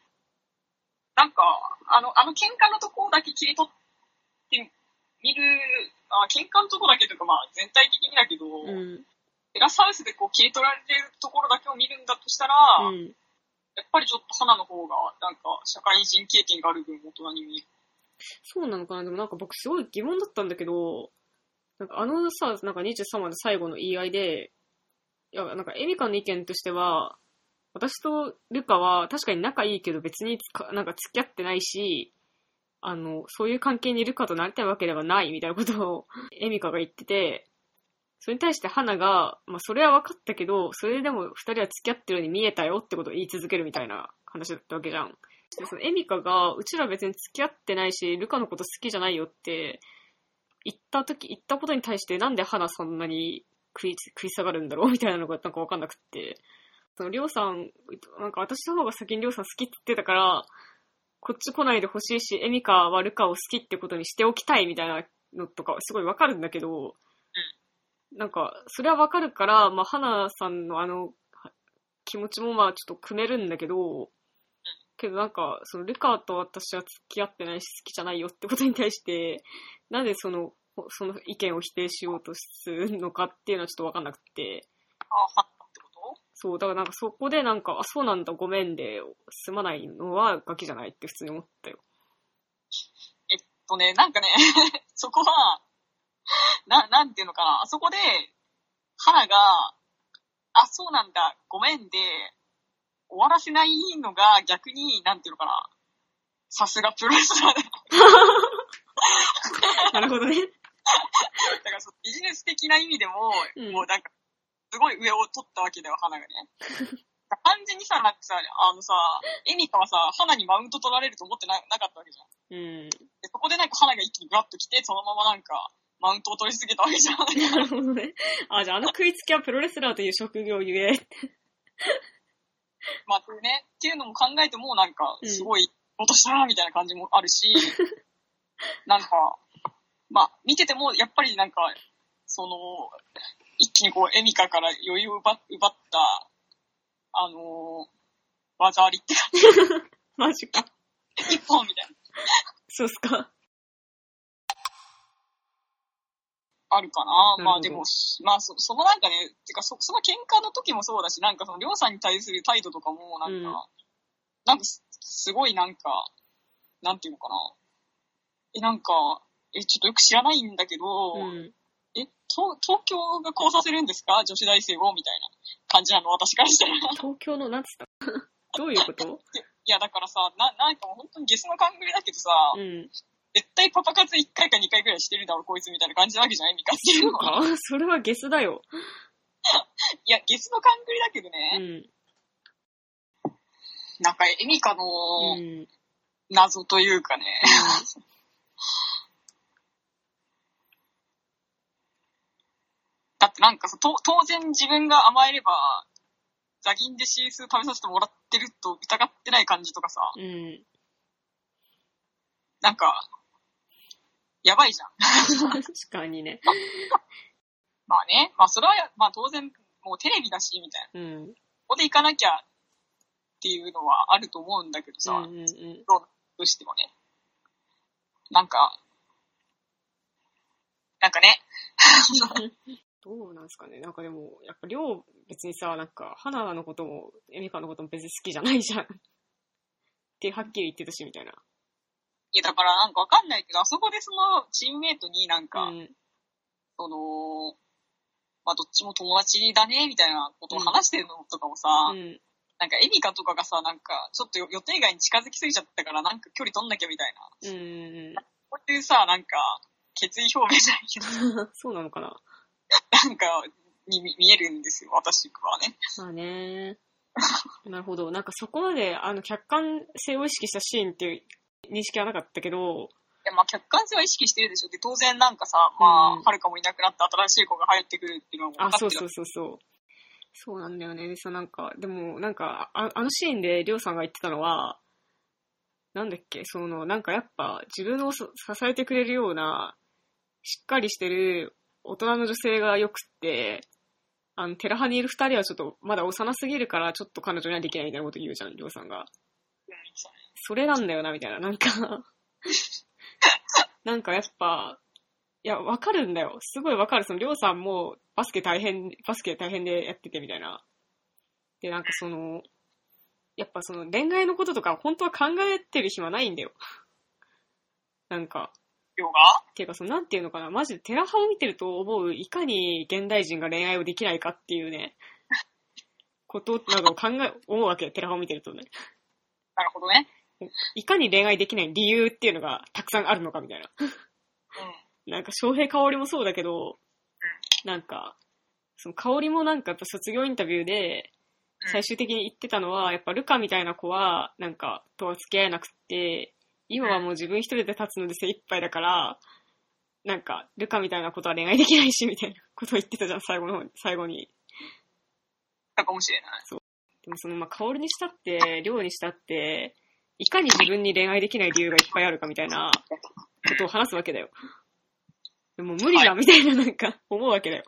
なんか、あの、あの喧嘩のとこだけ切り取ってみる、あ喧嘩のとこだけとか、まあ全体的にだけど、うん。テラスハウスでこう切り取られてるところだけを見るんだとしたら、うん。やっぱりちょっと花の方が、なんか、社会人経験がある分大人に見える。そうなのかなでもなんか僕すごい疑問だったんだけど、なんかあのさ、なんか23話の最後の言い合いで、いや、なんかエミカの意見としては、私とルカは確かに仲いいけど別になんか付き合ってないし、あの、そういう関係にルカとなりたいわけではないみたいなことを エミカが言ってて、それに対して花が、まあそれは分かったけど、それでも二人は付き合ってるように見えたよってことを言い続けるみたいな話だったわけじゃん。で、そのエミカが、うちら別に付き合ってないし、ルカのこと好きじゃないよって、言った時、言ったことに対してなんで花そんなに食い、食い下がるんだろうみたいなのがなんかわかんなくって。その、りょうさん、なんか私の方が先にりょうさん好きって言ってたから、こっち来ないでほしいし、エミカはルカを好きってことにしておきたいみたいなのとかすごいわかるんだけど、なんか、それはわかるから、まあ、花さんのあの、は気持ちもまあちょっと組めるんだけど、けどなんか、そのルカと私は付き合ってないし好きじゃないよってことに対して、なんでその、その意見を否定しようとするのかっていうのはちょっとわかんなくて、あ、そう、だからなんかそこでなんか、あ、そうなんだ、ごめんで済まないのはガキじゃないって普通に思ったよ。えっとね、なんかね、そこは、な、なんていうのかな、あそこで、花が、あ、そうなんだ、ごめんで、終わらせないのが逆に、なんていうのかな、さすがプロレスラーだ。なるほどね。だからそのビジネス的な意味でも、うんもうなんか、すごい上を取ったわけだよ、花がね。完全にさ、なんかさ、あのさ、エミカはさ、花にマウント取られると思ってななかったわけじゃん。うん。でそこでなんか花が一気にグラッと来て、そのままなんか、マウントを取り続けたわけじゃん。なるほどね。あ、じゃああの食いつきはプロレスラーという職業ゆえ。まあ、ね、っていうのも考えても、なんか、うんすごい、落としたな、みたいな感じもあるし、なんか、まあ、見てても、やっぱりなんか、その、一気にこう、エミカから余裕を奪奪った、あのー技ありって感 マジか。じ、一本みたいな、そうっすか。あるかな。なまあでも、まあそ、そのなんかね、てかそ、その喧嘩の時もそうだし、なんかその、りょうさんに対する態度とかも、なんか、うんなんかす、すごいなんか、なんていうのかな。え、なんか、え、ちょっとよく知らないんだけど、うん。え、東東京がこうさせるんですか？女子大生をみたいな感じなの、私からしたら。い東京の、なんつった？どういうこと？や、だからさ、な、なんかもう本当にゲスの勘繰りだけどさ、うん。絶対パパ活1回か2回くらいしてるだろ、こいつみたいな感じなわけじゃない？ミカっていうのは。あ、それはゲスだよ。いや、ゲスの勘繰りだけどうね、ん。なんかエミカのうん。謎というかね、だってなんかさ、と当然自分が甘えれば、ザギンで CS 食べさせてもらってると疑ってない感じとかさ、うん。なんか、やばいじゃん。確かにね。まあね、まあそれは、まあ当然、もうテレビだし、みたいな。うん。ここで行かなきゃっていうのはあると思うんだけどさ、うんうんうん。どうしてもね。なんか、なんかね、どうなんですかね。なんかでも、やっぱ、りょう、別にさ、なんか、花のことも、エミカのことも別に好きじゃないじゃん。って、はっきり言ってたし、みたいな。いやだからなんかわかんないけど、あそこでそのチームメイトになんか、うん。その、まあどっちも友達だね、みたいなことを話してるのとかもさ、うん。なんかエミカとかがさ、なんか、ちょっと予予定外に近づきすぎちゃったから、なんか距離取んなきゃみたいな。うんうんこういうさ、なんか、決意表明じゃないけど、うん。そうなのかな。なんか、に見見えるんですよ、私はね。まあね。なるほど。なんかそこまで、あの、客観性を意識したシーンっていう認識はなかったけど、でまあ、客観性は意識してるでしょ。で、当然なんかさ、まあ、うんはるかもいなくなって新しい子が入ってくるっていうのは分あ、かってるそうそうそうそう。そうなんだよね。でさ、なんか、でも、なんか、ああのシーンでりょうさんが言ってたのは、なんだっけ、その、なんかやっぱ、自分をそ支えてくれるような、しっかりしてる大人の女性が良くって、あの、テラハにいる二人はちょっと、まだ幼すぎるから、ちょっと彼女にはできないみたいなこと言うじゃん、りょうさんが。それなんだよな、みたいな。なんか、なんかやっぱ、いや、わかるんだよ。すごいわかる。その、りょうさんもバスケ大変、バスケ大変でやっててみたいな。で、なんかその、やっぱその恋愛のこととか本当は考えてる暇ないんだよ。なんか、量が？っていうかその、なんていうのかな、マジでテラハを見てると思う、いかに現代人が恋愛をできないかっていうね、ことなどを考え、思うわけ、テラハを見てるとね。なるほどね。いかに恋愛できない理由っていうのがたくさんあるのかみたいな。うん。なんか、翔平香りもそうだけど、なんか、その香りもなんかやっぱ卒業インタビューで、うん最終的に言ってたのは、やっぱルカみたいな子は、なんか、とは付き合えなくて、今はもう自分一人で立つので精一杯だから、なんか、ルカみたいなことは恋愛できないし、みたいなことを言ってたじゃん、最後の方に、最後に。だかもしれない。でもその、まあ、香りにしたって、量にしたって、いかに自分に恋愛できない理由がいっぱいあるかみたいなことを話すわけだよ。でも無理だみたいななんか思うわけだよ。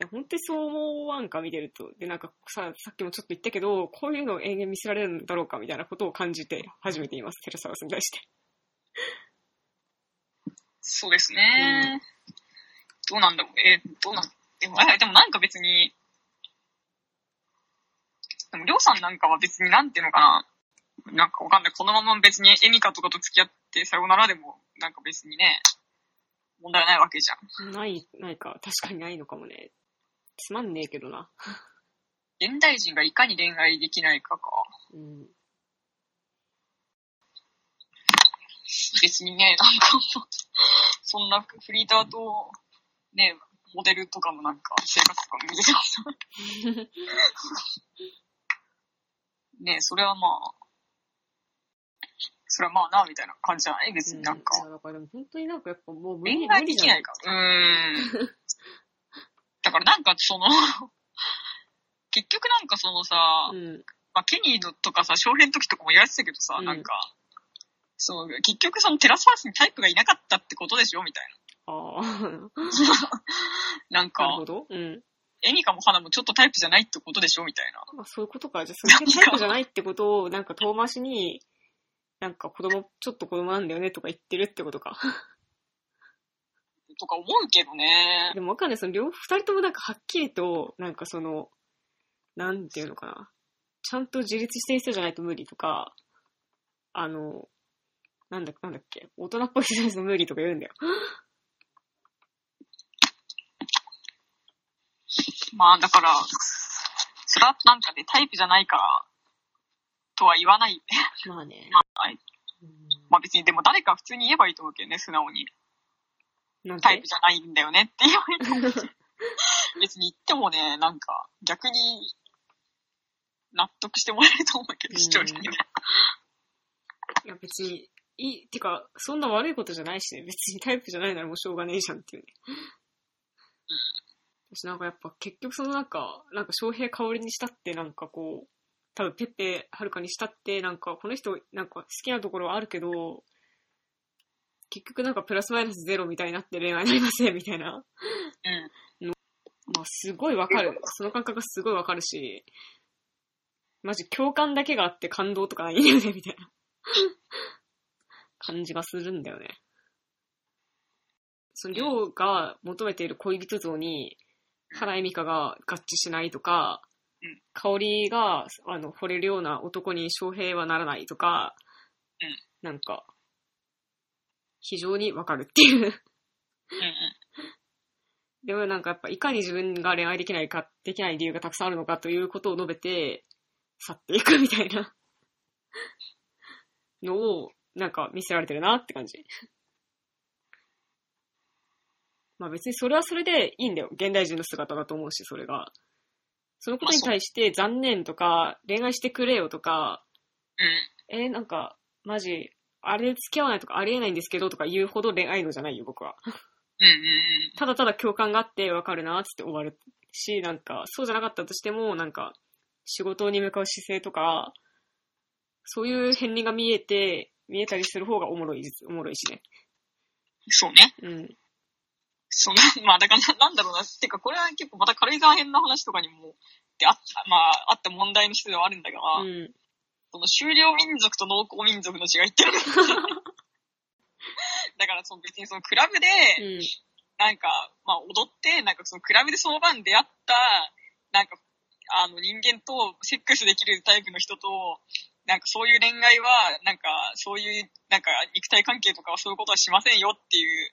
いや本当にそう思わんか見てると。で、なんかさ、さっきもちょっと言ったけど、こういうのを永遠見せられるんだろうかみたいなことを感じて初めて言います、テレサウスに対して。そうですね。どうなんだろう。えーどうなん、でも、あでもなんか別に、でも、りょうさんなんかは別になんていうのかな。なんかわかんない。このまま別にエミカとかと付き合ってさよならでも、なんか別にね、問題ないわけじゃん。ない、ないか。確かにないのかもね。つまんねえけどな。現代人がいかに恋愛できないかか。うん。別にね、なんか、そんなフリーターと、ね、モデルとかもなんか、生活とか見ててます。ねそれはまあ、それはまあな、みたいな感じじゃない別になんか。いやだからでも本当になんかやっぱもう無理恋愛で無理じゃなきないいか。うーん。だからなんかその、結局なんかそのさ、うん。まあ、ケニーのとかさ、翔平の時とかも言われてたけどさ、うんなんか、そう、結局そのテラスハウスにタイプがいなかったってことでしょみたいああ。な。なんかなる、ほど。うん。エミカも花もちょっとタイプじゃないってことでしょみたいな。まあ、そういうことか。じゃあ、それタイプじゃないってことを、なんか遠回しに、なんか子供、ちょっと子供なんだよねとか言ってるってことか。とか思うけどね。でもわかんない。その両、二人ともなんかはっきりと、なんかその、なんていうのかな。ちゃんと自立してる人じゃないと無理とか、あの、なんだ、なんだっけ、大人っぽい人じゃないと無理とか言うんだよ。まあだから、それはなんかね、タイプじゃないから、とは言わない。まあね。はいうんまあ別に、でも誰か普通に言えばいいと思うけどね、素直に。タイプじゃないんだよねって言えばいいと思う。別に言ってもね、なんか、逆に、納得してもらえると思うけど、うん視聴者にね。いや別に、いい、てか、そんな悪いことじゃないしね。別にタイプじゃないならもうしょうがねえじゃんっていうね。私なんかやっぱ結局そのなんか、なんか翔平香りにしたってなんかこう、多分ペッペはるかにしたってなんかこの人なんか好きなところはあるけど、結局なんかプラスマイナスゼロみたいになって恋愛になりませんみたいな。うん。まあすごいわかる。その感覚がすごいわかるし、マジ共感だけがあって感動とかないんだよね、みたいな感じがするんだよね。その、りょうが求めている恋人像に、原恵美香が合致しないとかうん、香りが、あの、惚れるような男に翔平はならないとかうん、なんか、非常にわかるっていう。でもなんかやっぱいかに自分が恋愛できないか、できない理由がたくさんあるのかということを述べて、去っていくみたいなのを、なんか見せられてるなって感じ。まあ別にそれはそれでいいんだよ。現代人の姿だと思うし、それが。そのことに対して残念とか、恋愛してくれよとか、うん。えーなんか、マジ、あれ付き合わないとかありえないんですけどとか言うほど恋愛のじゃないよ、僕は。うんうんうん。ただただ共感があってわかるなっつって終わるし、なんか、そうじゃなかったとしても、なんか、仕事に向かう姿勢とか、そういう片鱗が見えて、見えたりする方がおもろい、実おもろいしね。そうね。うん。そうね。まあ、だからな、なんだろうな。てか、これは結構また軽井沢編の話とかにも、であった、まあ、あった問題の一つではあるんだが、うん。そその終了民族と農耕民族の違いっていうのが だからその別にそのクラブで、うん。なんか、まあ踊って、なんかそのクラブでその晩出会った、なんか、あの人間とセックスできるタイプの人と、なんかそういう恋愛は、なんかそういう、なんか肉体関係とかはそういうことはしませんよっていう、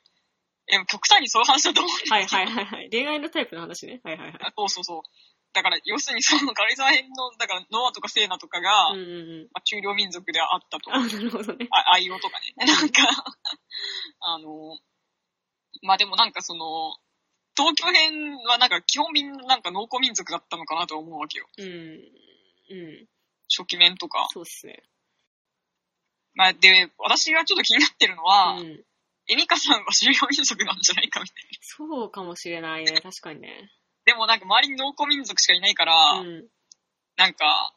え極端にそういう話だと思うんですよはいはいはいはい。恋愛のタイプの話ね。はいはいはい。あそうそうそう。だから、要するにその軽井沢編の、だから、ノアとかセーナとかが、うんうんうん。まあ、中量民族であったと。あ、なるほどね。あ、愛用とかね。なんか、あの、まあでもなんかその、東京編はなんか基本みんななんか農耕民族だったのかなと思うわけよ。うん。うん。初期面とか。そうっすね。まあで、私がちょっと気になってるのは、うん。エミカさんは中量民族なんじゃないかみたいな。そうかもしれないね。確かにね。でもなんか周りに農耕民族しかいないから、うん。なんか、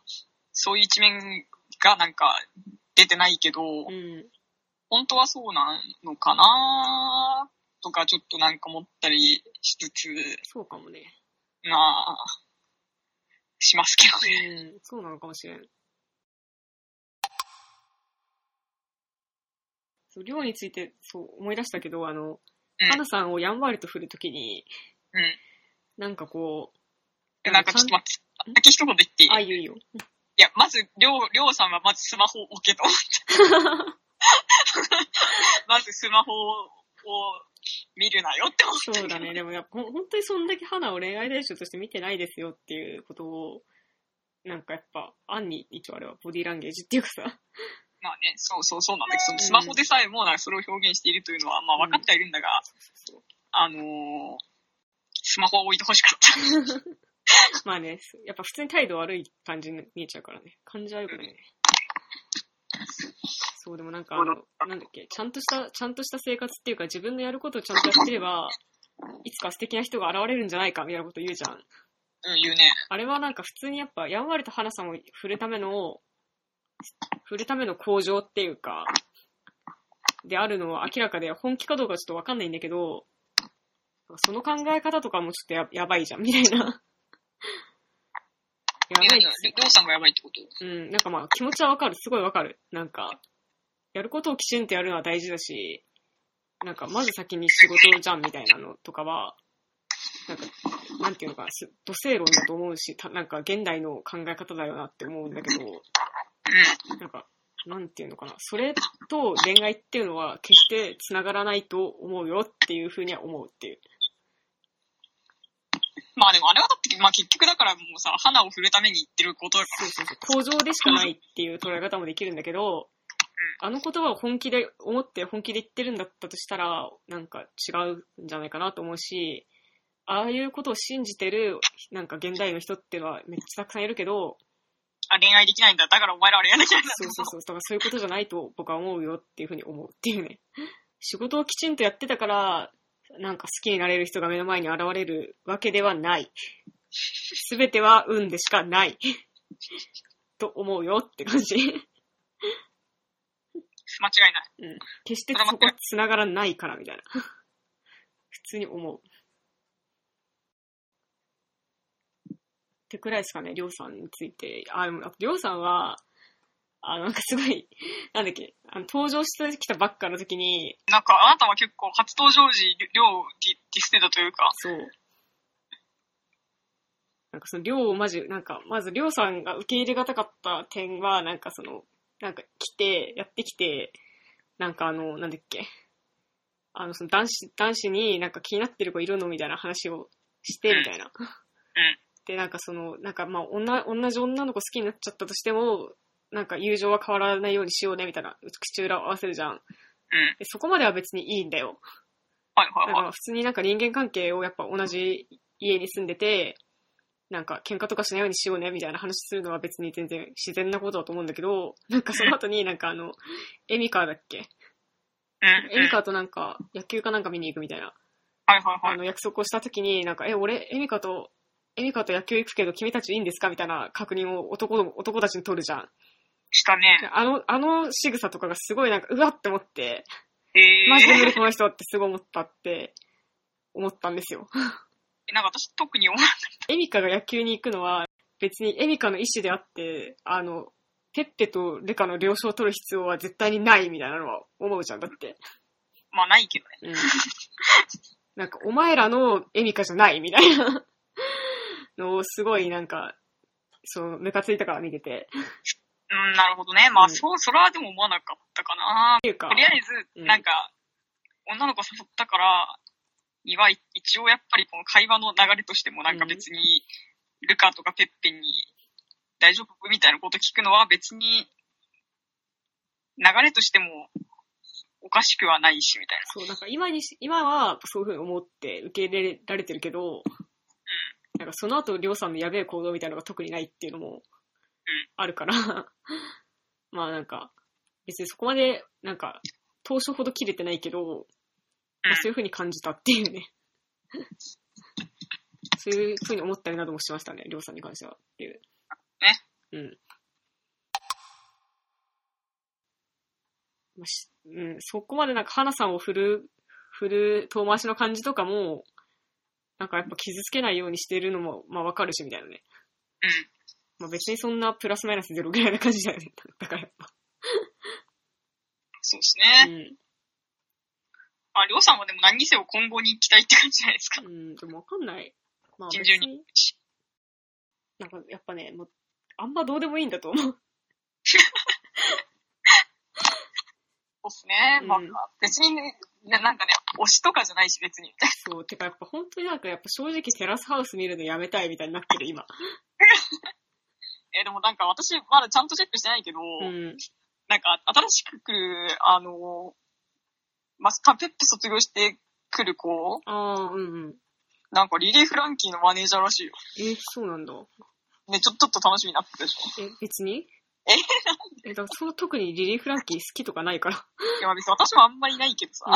そういう一面がなんか出てないけど、うん。本当はそうなのかな？とかちょっとなんか思ったりしつつ、そうかもね。まあ、しますけどね。うん。そうなのかもしれん。そう、量について、そう、思い出したけど、あの、うん花さんをやんわりと振るときに、うん。なんかこう、でなんかちょっと待って、だけ一言言っていい？あ、いいよいいよ。いや、まず、りょう、りょうさんはまずスマホを置けと思って。まずスマホを見るなよって思って。そうだね。でもやっぱ、本当にそんだけ花を恋愛対象として見てないですよっていうことを、なんかやっぱ、案に一応あれはボディーランゲージっていうかさ、まあね、そうそうそうなんだけど、スマホでさえもなんかそれを表現しているというのは、まあ分かってはいるんだが、そうあのー、スマホを置いてほしかった。まあね、やっぱ普通に態度悪い感じに見えちゃうからね。感じ悪くないね。そう、でもなんかあの、なんだっけ、ちゃんとした、ちゃんとした生活っていうか自分のやることをちゃんとやってれば、いつか素敵な人が現れるんじゃないかみたいなこと言うじゃん。うん、言うね。あれはなんか普通にやっぱ、やんわりと花さんを振るための、振るための向上っていうか、であるのは明らかで、本気かどうかちょっとわかんないんだけど、その考え方とかもちょっとややばいじゃん、みたいな。やばいっすりょうさんがやばいってこと？うん、なんかまあ気持ちはわかる。すごいわかる。なんか、やることをきちんとやるのは大事だし、なんかまず先に仕事じゃんみたいなのとかは、なんか、なんていうのか土星論だと思うし、たなんか現代の考え方だよなって思うんだけど、なんか、なんていうのかな、それと恋愛っていうのは決して繋がらないと思うよっていうふうには思うっていう。まあでもあれはだって、まあ結局だからもうさ、花を振るために言ってることだから。そうそうそう、工場でしかないっていう捉え方もできるんだけど、あの言葉を本気で思って本気で言ってるんだったとしたら、なんか違うんじゃないかなと思うし、ああいうことを信じてる、なんか現代の人っていうのはめっちゃたくさんいるけど、あ、恋愛できないんだ。だからお前らは恋愛できないんだ。そうそうそう、だからそういうことじゃないと僕は思うよっていうふうに思うっていうね。仕事をきちんとやってたから、なんか好きになれる人が目の前に現れるわけではない。すべては運でしかない。と思うよって感じ。間違いない。うん。決してそこは繋がらないからみたいな。普通に思う。ってくらいですかね、りょうさんについて。あ、でも、りょうさんは、あの、なんかすごい、なんだっけ、あの登場してきたばっかの時に、なんかあなたは結構初登場時、りょうディディスってたというか、そう。なんかその、りょうをまじ、なんか、まずりょうさんが受け入れがたかった点は、なんかその、なんか来て、やってきて、なんかあの、なんだっけ、あの、その男子、男子になんか気になってる子いるのみたいな話をして、みたいな。で、なんかその、なんかまあ、女、同じ女の子好きになっちゃったとしても、なんか友情は変わらないようにしようね、みたいな、口裏を合わせるじゃん。うん。でそこまでは別にいいんだよ。はいはいはい。だから普通になんか人間関係をやっぱ同じ家に住んでて、なんか喧嘩とかしないようにしようねみたいな話するのは別に全然自然なことだと思うんだけど、なんかその後になんかあの、エミカーだっけ？うん。エミカーとなんか野球かなんか見に行くみたいな、はいはいはい。あの約束をした時になんか、え、俺、エミカと、エミカと野球行くけど君たちいいんですか？みたいな確認を男の男たちに取るじゃん。したね。あの、あの仕草とかがすごいなんか、うわって思って、えー、マジで無理この人ってすごい思ったって、思ったんですよ。なんか私特に思わない。エミカが野球に行くのは別にエミカの意思であって、あの、ペッペとレカの了承を取る必要は絶対にないみたいなのは思うじゃん。だって。まあないけどね。うん。なんか、お前らのエミカじゃないみたいなのをすごいなんか、そう、ムカついたから見てて。うん、なるほどね。まあ、うんそう、それはでも思わなかったかな。っていうかと、りあえず、うんなんか、女の子誘ったから、には、一応やっぱりこの会話の流れとしてもなんか別に、ルカとかペッペに大丈夫みたいなこと聞くのは別に、流れとしてもおかしくはないし、みたいな。そう、なんか今にし、今はそういうふうに思って受け入れられてるけど、なんかその後、りょうさんのやべえ行動みたいなのが特にないっていうのもあるから、まあなんか、別にそこまで、なんか、当初ほど切れてないけど、まあ、そういうふうに感じたっていうね。そういうふうに思ったりなどもしましたね、りょうさんに関しては。っていう。ね。うん。まあしうん、そこまでなんか、花さんを振る、振る遠回しの感じとかも、なんかやっぱ傷つけないようにしてるのも、まあわかるし、みたいなね。うん。まあ別にそんなプラスマイナスゼロぐらいな感じだよね。だからやっぱ。そうですうね。ん。まあ、りょうさんはでも何にせよ今後に期待って感じじゃないですか。うん、でもわかんない。まあになんかやっぱね、もう、あんまどうでもいいんだと思う。そうっすね。まあうん、別にね、ななんかね、推しとかじゃないし別に。そう、てかやっぱ本当になんかやっぱ正直テラスハウス見るのやめたいみたいになってる今。え、でもなんか私、まだちゃんとチェックしてないけど、うん。なんか新しく来る、あの、マスカペップ卒業して来る子、うんうん。なんかリリー・フランキーのマネージャーらしいよ。え、そうなんだ。ね、ちょ、ちょっと楽しみになってたでしょ。え、別に？え？え、だからそう特にリリー・フランキー好きとかないから。いや、別に私もあんまりないけどさ、う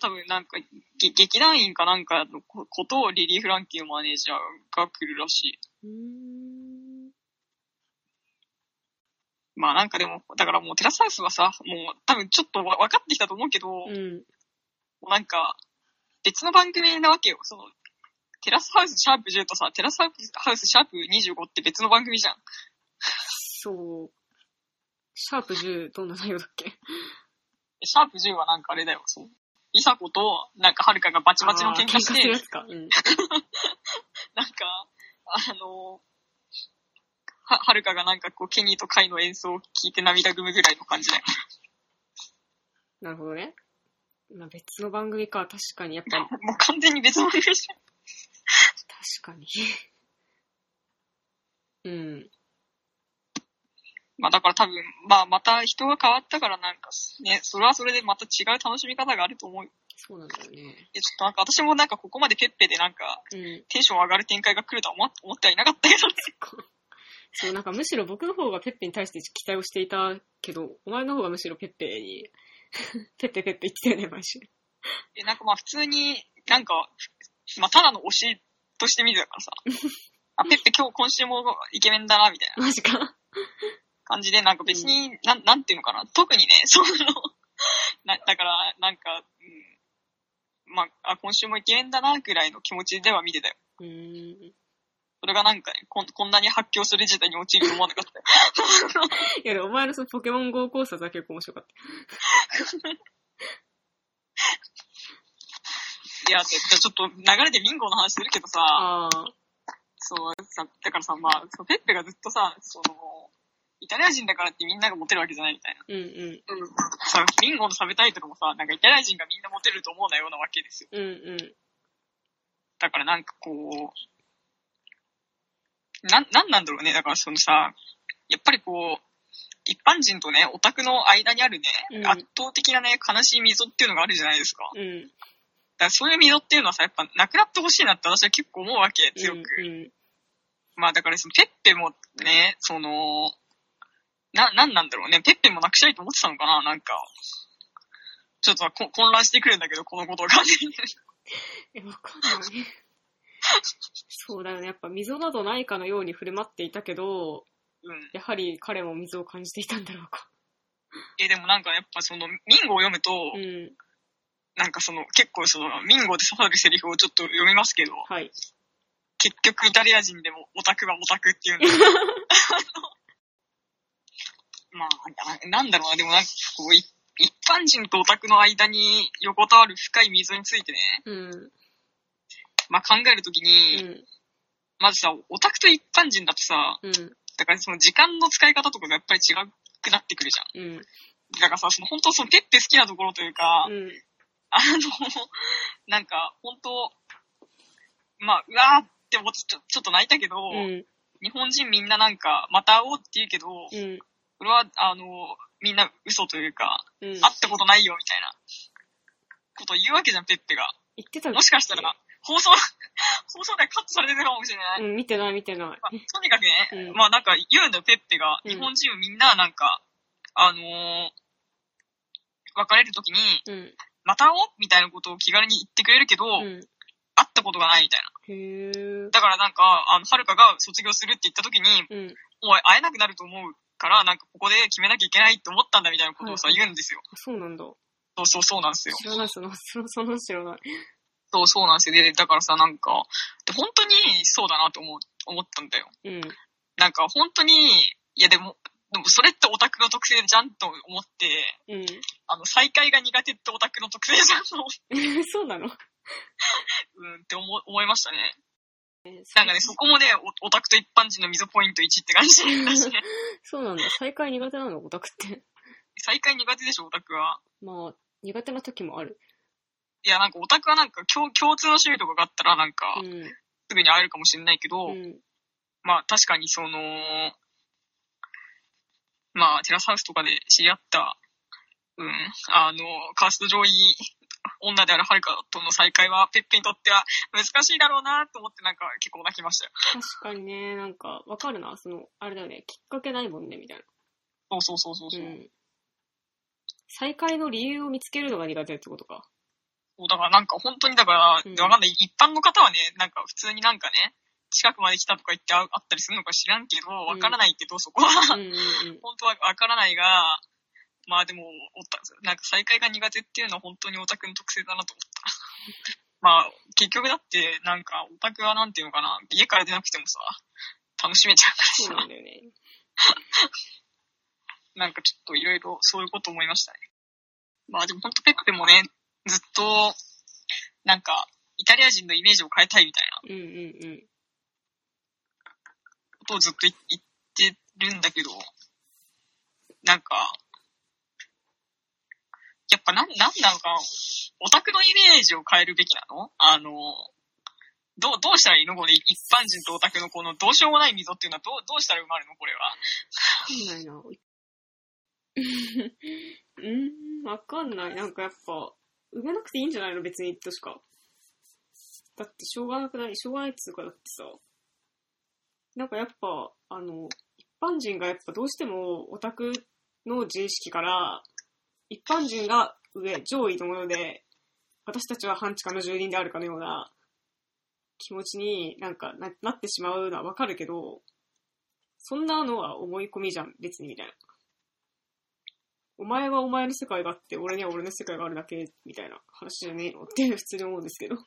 多分なんか、げ劇団員かなんかのこことをリリー・フランキーのマネージャーが来るらしい。まあなんかでも、だからもうテラスハウスはさ、もう多分ちょっとわ分かってきたと思うけど、もうん。うなんか、別の番組なわけよ。その、テラスハウスシャープ10とさ、テラスハウスシャープ25って別の番組じゃん。そう。シャープ10、どんな内容だっけ？シャープ10はなんかあれだよ、そう。イサコと、なんかはるかがバチバチの喧嘩して。うん。なんか、あの、は、はるかがなんかこう、ケニーとカイの演奏を聴いて涙ぐむぐらいの感じだよ。なるほどね。まあ、別の番組か、確かに、やっぱ、もう完全に別の番組じゃん。確かに。うん。まあだから多分、まあまた人が変わったからなんかね、それはそれでまた違う楽しみ方があると思う。そうなんだよね。でちょっとなんか私もなんかここまでペッペでなんかうん。テンション上がる展開が来るとは思思ってはいなかったけどね。そう、なんかむしろ僕の方がペッペに対して期待をしていたけど、お前の方がむしろペッペに、ペッペペッペ言ってたよね、毎週。でなんかまあ普通になんか、まあただの推しとして見てたからさ。あ、ペッペ今日今週もイケメンだな、みたいなマジか。感じで、なんか別に、なん、なんていうのかな。特にね、その、な、だから、なんか、うん、まあ、あ、今週もイケメンだな、ぐらいの気持ちでは見てたよ。うーん。それがなんかね、こんこんなに発狂する事態に陥ると思わなかったよ。いや、でもお前のそのポケモン GO 考察は結構面白かった。いや、じゃあちょっと流れでミンゴの話するけどさ。そう、さ、だからさ、まあ、ペッペがずっとさ、その、イタリア人だからってみんながモテるわけじゃないみたいな。うんうん。うん。さ、ミンゴのサブタイトルもさ、なんかイタリア人がみんなモテると思うなようなわけですよ。うんうん。だからなんかこう、なん、なんなんだろうね。だからそのさ、やっぱりこう、一般人とね、オタクの間にあるね、うん圧倒的なね、悲しい溝っていうのがあるじゃないですか。だうん。からそういう溝っていうのはさ、やっぱなくなってほしいなって私は結構思うわけ、強く。うんまあだからそのペッペもね、その、な、なんなんだろうね。ペッペもなくしたいと思ってたのかな？なんか。ちょっとこ混乱してくるんだけど、このことが。え、わかんない。そうだよね。やっぱ溝などないかのように振る舞っていたけど、うん。やはり彼も溝を感じていたんだろうか。え、でもなんかやっぱその、ミンゴを読むと、うん。なんかその、結構その、ミンゴで刺さるセリフをちょっと読みますけど、はい。結局イタリア人でもオタクはオタクっていうんだ。まあ、ななんだろうな、でもなんかこう、い一般人とオタクの間に横たわる深い溝についてね、うん。まあ考えるときうに、ん。まずさ、オタクと一般人だとさ、うん。だからその時間の使い方とかがやっぱり違くなってくるじゃん。うん。だからさ、その本当そのペッペ好きなところというか、うん。あの、なんか本当、まあ、うわーって思ってちょちょっと泣いたけど、うん。日本人みんななんか、また会おうって言うけど、うん。これは、あの、みんな嘘というか、うん。会ったことないよみたいなことを言うわけじゃん、ペッペが。言ってたもしかしたら、放送、放送でカットされてるかもしれない。うん、見てない見てない。まあとにかくね、うんまあなんか言うんだよ、ペッペが。うん日本人みんななんか、あのー別れるときに、うん。また会おうみたいなことを気軽に言ってくれるけど、うん。会ったことがないみたいな。だからなんか、あの、はるかが卒業するって言ったときに、うん。おい、会えなくなると思うから、なんかここで決めなきゃいけないって思ったんだみたいなことをさ、はい言うんですよ。そうなんだ。そうそうそうなんですよ。知らない、その、その、知らない。そうそうなんですよ。で、だからさ、なんか、で本当にそうだなと思う、思ったんだよ。うん。なんか本当に、いやでも、でもそれってオタクの特性じゃんと思って、うん。あの、再会が苦手ってオタクの特性じゃんと思って、そうなの？うんって思思いましたね。ななんかね、そこもね、オオタクと一般人の溝ポイント1って感じね。そうなんだ。再会苦手なの？オタクって。再会苦手でしょ、オタクは。まあ、苦手な時もある。いや、なんかオタクはなんか共共通の趣味とかがあったらなんか、うん。すぐに会えるかもしれないけど、うん。まあ確かにその、まあテラスハウスとかで知り合った、うん、あの、カースト上位女であるはるかとの再会はペッペにとっては難しいだろうなと思ってなんか結構泣きましたよ。確かにね、なんか、わかるな。その、あれだよね。きっかけないもんね、みたいな。そうそうそうそうそう。うん。再会の理由を見つけるのが苦手ってことか。そうだからなんか本当にだから、うんわかんない。一般の方はね、なんか普通になんかね、近くまで来たとか言って会う会ったりするのか知らんけど、わからないけど、そこはうんうんうん。本当はわからないが、まあでも、おたなんか再会が苦手っていうのは本当にオタクの特性だなと思った。まあ、結局だって、なんか、オタクはなんていうのかな、家から出なくてもさ、楽しめちゃそううからさ、なんだよね。なんかちょっといろいろそういうこと思いましたね。まあでも本当ペッペもね、ずっと、なんか、イタリア人のイメージを変えたいみたいなうんうんうん。ことをずっと言言ってるんだけど、なんか、やっぱなん、なんなのか、オタクのイメージを変えるべきなの？あの、どう、どうしたらいいの？これ、一般人とオタクのこのどうしようもない溝っていうのはどう、どうしたら生まるの？これは。わかんないな。うん、わかんない。なんかやっぱ、埋めなくていいんじゃないの？別に、としか。だってしょうがなくない？しょうがないっつうかだってさ。なんかやっぱ、あの、一般人がやっぱどうしてもオタクの自意識から、一般人が上、上位のもので、私たちは半地下の住人であるかのような気持ちになんかななってしまうのはわかるけど、そんなのは思い込みじゃん、別にみたいな。お前はお前の世界があって、俺には俺の世界があるだけ、みたいな話じゃねえのって普通に思うんですけど。い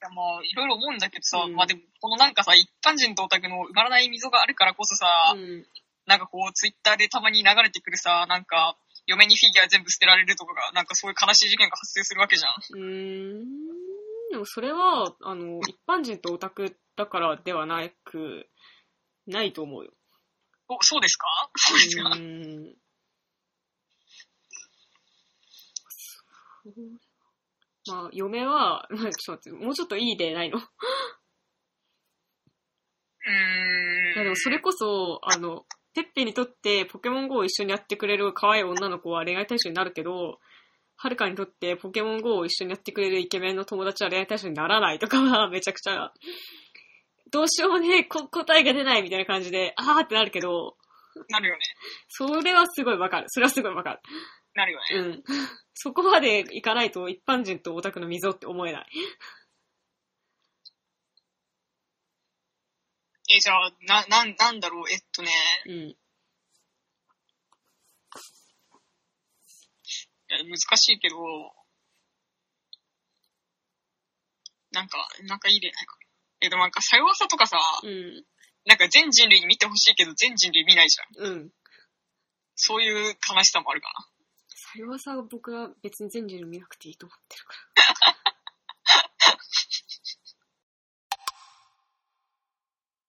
やまあ、いろいろ思うんだけどさ、うんまあでも、このなんかさ、一般人とオタクの埋まらない溝があるからこそさ、うん。なんかこう、ツイッターでたまに流れてくるさ、なんか、嫁にフィギュア全部捨てられるとかが、なんかそういう悲しい事件が発生するわけじゃん。うーん。でもそれは、あの、一般人とオタクだからではなく、ないと思うよ。お、そうですか？そうですか、うーん。まあ、嫁は、ま あちょっと待って、もうちょっといい例ないの？うーん。いやでもそれこそ、あの、ペッペにとってポケモン GO を一緒にやってくれる可愛い女の子は恋愛対象になるけど、はるかにとってポケモン GO を一緒にやってくれるイケメンの友達は恋愛対象にならないとかは めちゃくちゃ、どうしようもね答えが出ないみたいな感じで、あーってなるけど、なるよね。それはすごいわかる。それはすごいわかる。なるよね。うん。そこまでいかないと一般人とオタクの溝って思えない。え、じゃあ、な、なん、なんだろう、えっとね、うん。いや難しいけど、なんか、なんかいい例ないかな。え、でもなんか、さよわさとかさ、うん。なんか全人類に見てほしいけど、全人類見ないじゃん。うん。そういう悲しさもあるかそれはさ、僕は別に全人類見なくていいと思ってるから。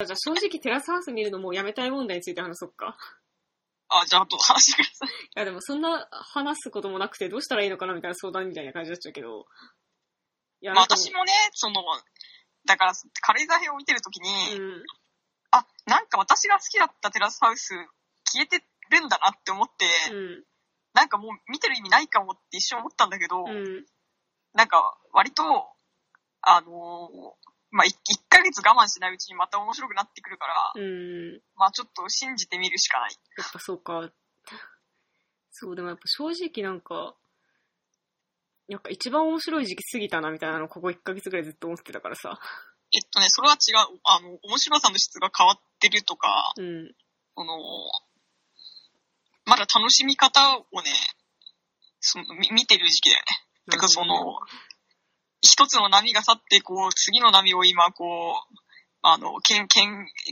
じゃあ正直テラスハウス見るのもうやめたい問題について話そうか。あ、じゃあ、あと話してください。いやでもそんな話すこともなくてどうしたらいいのかなみたいな相談みたいな感じになっちゃうけど。いやまあ、私もね、その、だから、軽井沢編を見てるときに、うん。あ、なんか私が好きだったテラスハウス消えてるんだなって思って、うん。なんかもう見てる意味ないかもって一瞬思ったんだけど、うん。なんか割と、あのーまあ、1ヶ月我慢しないうちにまた面白くなってくるから、うん。まあちょっと信じてみるしかない。やっぱそうか。そう、でもやっぱ正直なんか、なんか一番面白い時期過ぎたなみたいなのここ1ヶ月ぐらいずっと思ってたからさ。えっとね、それは違う。あの、面白さの質が変わってるとか、うん。その、まだ楽しみ方をね、そのみ見てる時期だよね。てかその、一つの波が去って、こう、次の波を今、こう、あの、見、見、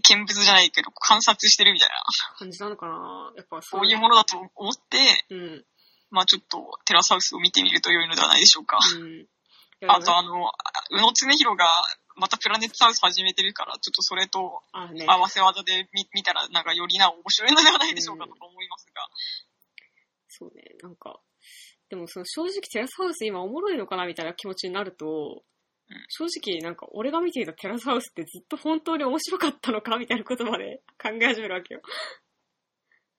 見物じゃないけど、観察してるみたいな、感じなのかな？やっぱそそういうものだと思って、うん。まあちょっと、テラスハウスを見てみると良いのではないでしょうか。うん。あと、あの、宇野常弘が、またプラネットハウス始めてるから、ちょっとそれと。合わせ技で見見たら、なんかよりな面白いのではないでしょうかとか思いますが。そうね、なんか、でもその正直テラスハウス今おもろいのかなみたいな気持ちになると、うん正直なんか俺が見ていたテラスハウスってずっと本当に面白かったのかみたいなことまで考え始めるわけよ。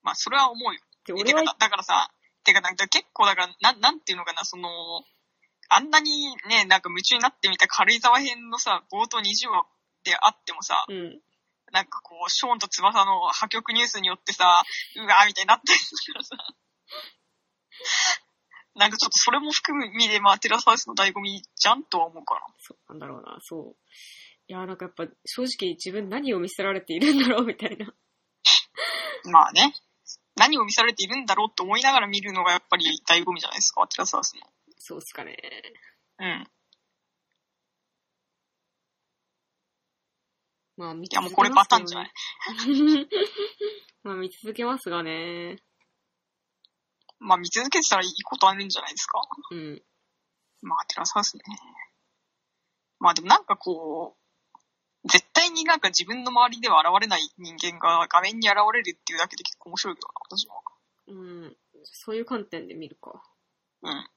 まあそれは思うよ。で、俺はだからさ、てか、なんか結構だから、なん、なんていうのかな、その、あんなにね、なんか夢中になってみた軽井沢編のさ、冒頭20話であってもさ、うん。なんかこう、ショーンと翼の破局ニュースによってさ、うわーみたいになってるからさ、なんかちょっとそれも含む意味で、まあ、テラスハウスの醍醐味じゃんとは思うかな。そうなんだろうな、そう。いや、なんかやっぱ正直自分何を見せられているんだろうみたいな。まあね。何を見されているんだろうって思いながら見るのがやっぱり醍醐味じゃないですか、テラスハウスの。そうっすかね。うん。まあ見いやもうこれパターンじゃない まあ見続けますがね。まあ見続けてたらいいことあるんじゃないですか。うん。まあテラスハウスね。まあでもなんかこう、絶対になんか自分の周りでは現れない人間が画面に現れるっていうだけで結構面白いけどな、私は。うん。そういう観点で見るか。うん。